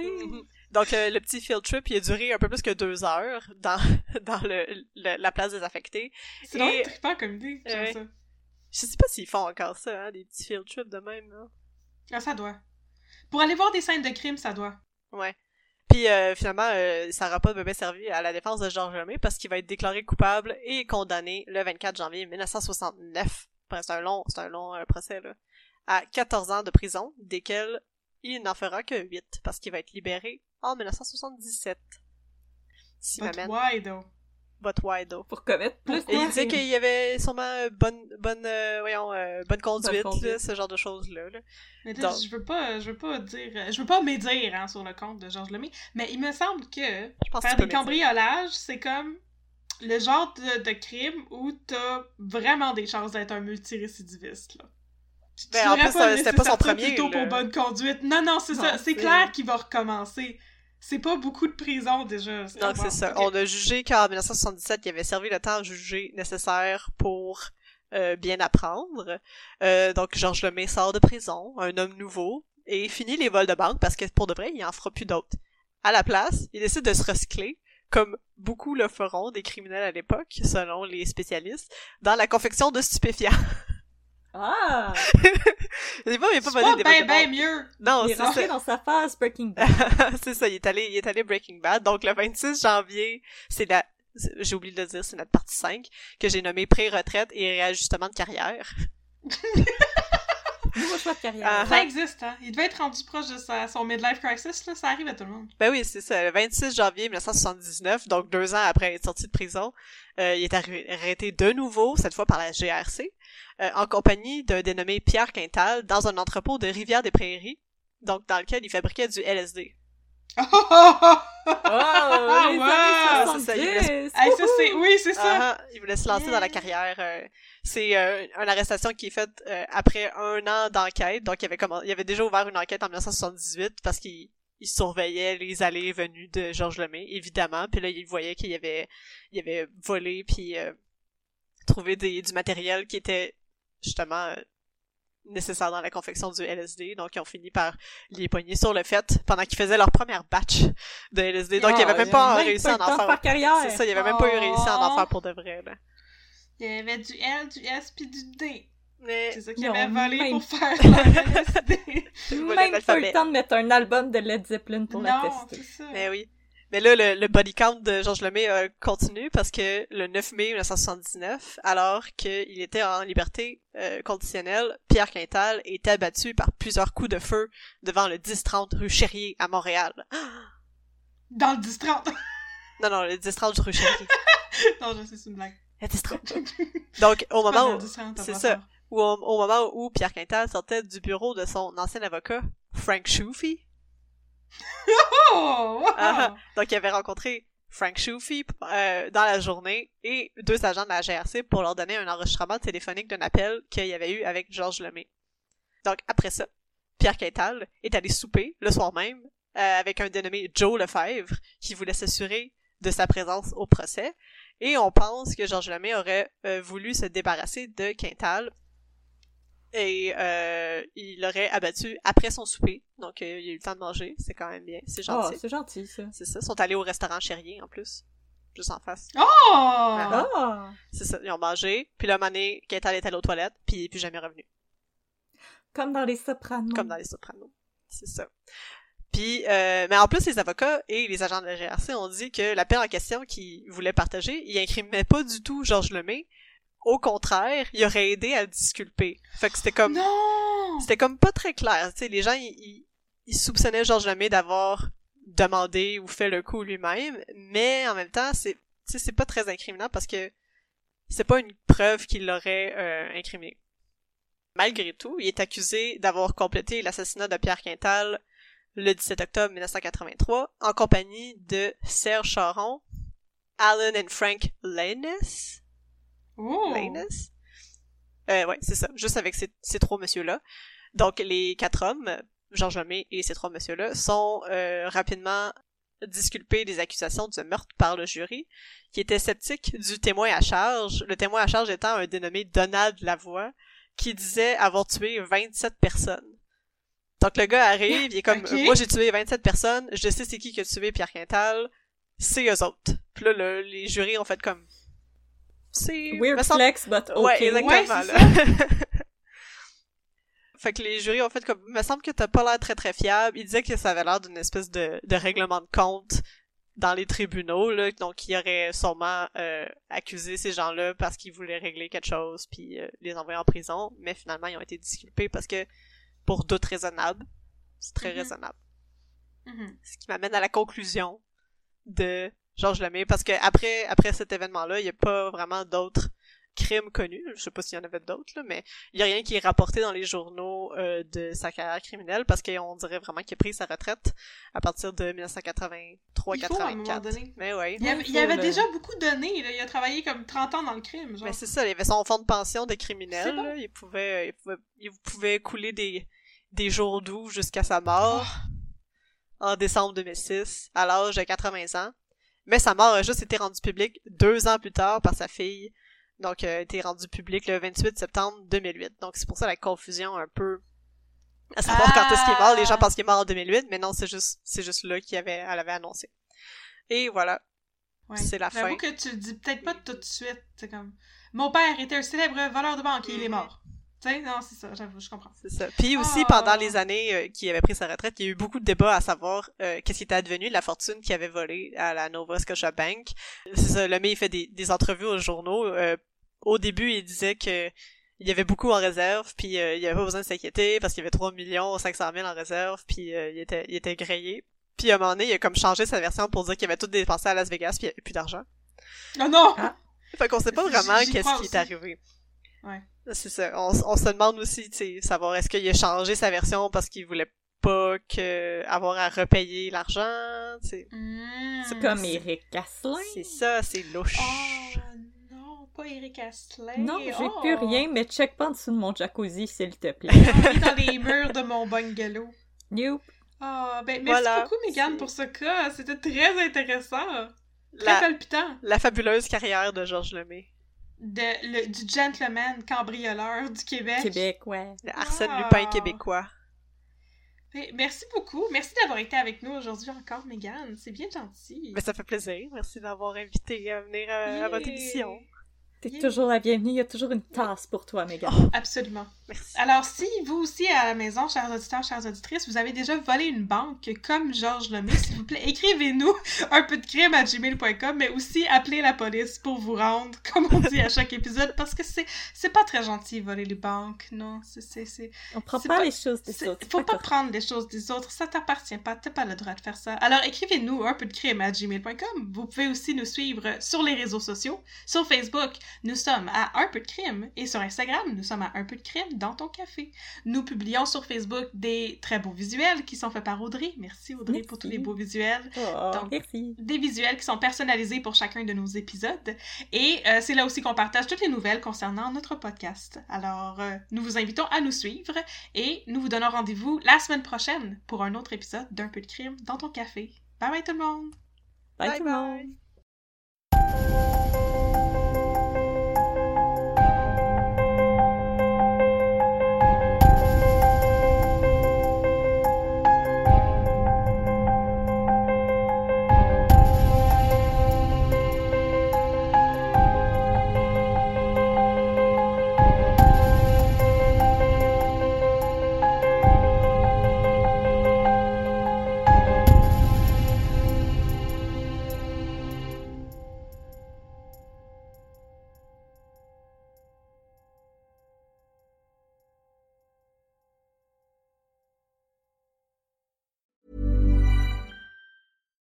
Donc euh, le petit field trip, il a duré un peu plus que deux heures dans *laughs* dans le, le- la place désaffectée. C'est vraiment trippant comme idée. J'aime Ouais. ça. Je sais pas s'ils font encore ça, hein, des petits field trips de même. Là. Ah, ça doit. Pour aller voir des scènes de crime, ça doit. Ouais. Puis euh, finalement, euh, ça n'aura pas de bien servi à la défense de Georges Lemay parce qu'il va être déclaré coupable et condamné le 24 janvier 1969. Enfin, c'est un long, c'est un long euh, procès là, à 14 ans de prison, desquels il n'en fera que 8 parce qu'il va être libéré en 1977. Si But why, though? But why though? Pour commettre plus Et il disait qu'il y avait sûrement euh, bonne, bonne, euh, voyons, euh, bonne conduite, conduite. là, ce genre de choses-là. là. Mais là, Donc- je veux pas, je veux pas dire, je veux pas médire hein, sur le compte de Georges Lemay, mais il me semble que Je pense faire que des cambriolages, c'est comme le genre de, de crime où t'as vraiment des chances d'être un multirécidiviste, là. Ben, en plus, c'était pas son premier, plutôt pour bonne conduite. Non, non, c'est Non, ça. C'est clair qu'il va recommencer. C'est pas beaucoup de prison, déjà. Bon, c'est ça. On a jugé qu'en 1977, il avait servi le temps jugé nécessaire pour euh, bien apprendre. Euh, donc, Georges Lemay sort de prison, un homme nouveau, et finit les vols de banque parce que, pour de vrai, il en fera plus d'autres. À la place, il décide de se recycler, comme beaucoup le feront des criminels à l'époque, selon les spécialistes, dans la confection de stupéfiants. *laughs* Ah! *laughs* Des fois, il est pas C'est pas des ben, ben mieux. Non, il est ça. rentré dans sa phase Breaking *laughs* Bad. c'est ça, il est allé, il est allé Breaking Bad. Donc, le 26 janvier, c'est la, j'ai oublié de le dire, c'est notre partie 5, que j'ai nommé pré-retraite et réajustement de carrière. *laughs* Nouveau choix de carrière. Ah. Ça existe, hein. Il devait être rendu proche de sa, son midlife crisis, là. Ça arrive à tout le monde. Ben oui, c'est ça, le 26 janvier 1979, donc deux ans après être sorti de prison, euh, il est arrêté de nouveau, cette fois par la GRC, euh, en compagnie d'un dénommé Pierre Quintal, dans un entrepôt de Rivière-des-Prairies, donc dans lequel il fabriquait du LSD. Oh, oh, oh, Oh, les wow! années C'est ça, il 70! Hey, ça. Oui, c'est ça! Ah, ah, il voulait se lancer dans la carrière. euh, c'est euh, une arrestation qui est faite euh, après un an d'enquête. Donc, il avait, comment... il avait déjà ouvert une enquête en 1978 parce qu'il il surveillait les allées et venues de Georges Lemay, évidemment. Puis là, il voyait qu'il avait, il avait volé puis euh, trouvé des, du matériel qui était justement euh, nécessaire dans la confection du LSD. Donc, ils ont fini par les pogner sur le fait pendant qu'ils faisaient leur première batch de LSD. Donc, il avait même pas Même réussi pas à en faire. C'est ça, il avait même pas eu réussi à en Oh. faire pour de vrai, là. Il y avait du L, du S, puis du D. C'est ça qu'il Ils avait ont volé même- pour *laughs* faire leur LSD. *laughs* volé Même pas le temps de mettre un album de Led Zeppelin pour la non, tester. c'est ça. Mais oui. Mais là, le, le body count de Georges Lemay euh, continue parce que le 9 mai 1979, alors qu'il était en liberté euh, conditionnelle, Pierre Quintal était abattu par plusieurs coups de feu devant le 10-30 rue Chérier à Montréal. *gasps* Dans le 10-30. *laughs* Non, non, le 10-30 rue Chérier. *laughs* non, je sais, c'est une blague. Le 10-30. *laughs* Donc, au moment où, le 10-30, t'as c'est ça. où- au, moment où Pierre Quintal sortait du bureau de son ancien avocat, Frank Schuffy, *laughs* Oh! wow! Ah, Donc, il avait rencontré Frank Schuffy euh, dans la journée et deux agents de la GRC pour leur donner un enregistrement téléphonique d'un appel qu'il y avait eu avec Georges Lemay. Donc, après ça, Pierre Quintal est allé souper le soir même euh, avec un dénommé Joe Lefebvre qui voulait s'assurer de sa présence au procès. Et on pense que Georges Lemay aurait euh, voulu se débarrasser de Quintal et euh, il l'aurait abattu après son souper. Donc, euh, il a eu le temps de manger. C'est quand même bien. C'est Oh, gentil. c'est gentil, ça. C'est ça. Ils sont allés au restaurant Chérier, en plus. Juste en face. Oh! Ah! C'est ça. Ils ont mangé. Puis là, Mané, Quintal est allé aux toilettes. Puis il est plus jamais revenu. Comme dans les Sopranos. Comme dans les Sopranos. C'est ça. Puis, euh, mais en plus, les avocats et les agents de la GRC ont dit que la paix en question qu'ils voulaient partager, il incriminait pas du tout Georges Lemay. Au contraire, il aurait aidé à le disculper. Fait que c'était comme... Non! c'était comme pas très clair. Tu sais, les gens, ils, soupçonnaient Georges Lemay d'avoir demandé ou fait le coup lui-même, mais en même temps, c'est, tu sais, c'est pas très incriminant parce que c'est pas une preuve qu'il l'aurait euh, incriminé. Malgré tout, il est accusé d'avoir complété l'assassinat de Pierre Quintal le 17 octobre 1983 en compagnie de Serge Charon, Alan and Frank Lannes, Oh! Lannes. Euh, ouais, c'est ça. Juste avec ces, ces trois messieurs-là. Donc, les quatre hommes, Georges Lemay et ces trois messieurs-là, sont euh, rapidement disculpés des accusations de meurtre par le jury, qui était sceptique du témoin à charge, le témoin à charge étant un dénommé Donald Lavoie, qui disait avoir tué 27 personnes. Donc le gars arrive, il est comme *laughs* moi j'ai tué 27 personnes, je sais c'est qui qui a tué Pierre Quintal, c'est eux autres. Puis là le- les jurys ont fait comme c'est Weird semble- flex, but okay. Ouais, exactement. Ouais, là. *laughs* fait que les jurys ont fait comme, me semble que t'as pas l'air très très fiable. Ils disaient que ça avait l'air d'une espèce de, de règlement de compte dans les tribunaux, là. Donc, ils auraient sûrement euh, accusé ces gens-là parce qu'ils voulaient régler quelque chose puis euh, les envoyer en prison. Mais finalement, ils ont été disculpés parce que, pour doute raisonnable, c'est très Mhm. raisonnable. Mhm. Ce qui m'amène à la conclusion de Georges Lemay, parce que après, après cet événement-là, il n'y a pas vraiment d'autres crimes connus. Je sais pas s'il y en avait d'autres, là, mais il y a rien qui est rapporté dans les journaux euh, de sa carrière criminelle, parce qu'on dirait vraiment qu'il a pris sa retraite à partir de 1983-84. Il faut, à un moment donné. Mais ouais. Il, avait, il il faut, avait déjà beaucoup donné, là. Il a travaillé comme 30 ans dans le crime, genre. Mais c'est ça, il avait son fonds de pension de criminel, bon. là. il pouvait, il pouvait, il pouvait couler des, des jours doux jusqu'à sa mort en décembre 2006, à l'âge de 80 ans. Mais sa mort a juste été rendue publique deux ans plus tard par sa fille. Donc, euh, a été rendue publique le 28 septembre 2008. Donc, c'est pour ça la confusion un peu à savoir quand est-ce qu'il est mort. Les gens Ah. pensent qu'il est mort en 2008, mais non, c'est juste, c'est juste là qu'il avait, elle avait annoncé. Et voilà. Ouais. c'est la J'avoue fin. que tu le dis peut-être pas tout de suite. C'est comme. Mon père était un célèbre voleur de banque et il est Mhm. mort. Sais, non, c'est ça, j'avoue, je comprends. C'est ça. Puis aussi, Oh. pendant les années euh, qu'il avait pris sa retraite, il y a eu beaucoup de débats à savoir euh, qu'est-ce qui était advenu de la fortune qu'il avait volée à la Nova Scotia Bank. C'est ça, le il fait des, des entrevues aux journaux. Euh, au début, il disait que il y avait beaucoup en réserve, puis euh, il y avait pas besoin de s'inquiéter parce qu'il y avait 3 millions 500 000 en réserve, puis euh, il était il était grillé. Puis à un moment donné, il a comme changé sa version pour dire qu'il avait tout dépensé à Las Vegas, puis il y avait plus d'argent. Oh non! Ah. Fait qu'on sait pas vraiment qu'est-ce qui est arrivé. Ouais. C'est ça. On, on se demande aussi, tu sais, savoir est-ce qu'il a changé sa version parce qu'il voulait pas que avoir à repayer l'argent. C'est Mm. C'est comme Eric Asselin. c'est ça, c'est louche. Oh non, pas Eric Astley. Non, j'ai Oh. plus rien, mais check pas en dessous de mon jacuzzi, s'il te plaît. Est dans les murs de mon bungalow. Youp. Ah, ben merci Voilà, beaucoup, Megan, pour ce cas. C'était très intéressant. Très La, palpitant. la fabuleuse carrière de Georges Lemay. De, le, du gentleman cambrioleur du Québec. Québec, ouais. Le Arsène Ah. Lupin québécois. Ben, Merci beaucoup. Merci d'avoir été avec nous aujourd'hui encore, Megan. C'est bien gentil. Mais ça fait plaisir. Merci d'avoir invité à venir à, à votre émission. T'es Yeah. toujours la bienvenue, il y a toujours une tasse pour toi, Megan. Absolument. Merci. Alors, si vous aussi à la maison, chers auditeurs, chères auditrices, vous avez déjà volé une banque comme Georges Lemay, s'il vous plaît, écrivez-nous *laughs* un peu de crime à gmail.com, mais aussi appelez la police pour vous rendre, *laughs* comme on dit à chaque épisode, parce que c'est c'est pas très gentil voler les banques, non, c'est c'est c'est On prend c'est pas, pas- les choses des c'est- autres. faut pas prendre les choses des autres, ça t'appartient pas, t'as pas le droit de faire ça. Alors écrivez-nous un peu de crime à gmail.com. Vous pouvez aussi nous suivre sur les réseaux sociaux. Sur Facebook, nous sommes à un peu de crime et sur Instagram, nous sommes à un peu de crime dans ton café. Nous publions sur Facebook des très beaux visuels qui sont faits par Audrey. Merci Audrey pour tous les Merci. beaux visuels Oh, Donc, merci. des visuels qui sont personnalisés pour chacun de nos épisodes. Et euh, c'est là aussi qu'on partage toutes les nouvelles concernant notre podcast. Alors, euh, nous vous invitons à nous suivre et nous vous donnons rendez-vous la semaine prochaine pour un autre épisode d'Un peu de crime dans ton café. Bye bye tout le monde! Bye, Bye tout le monde.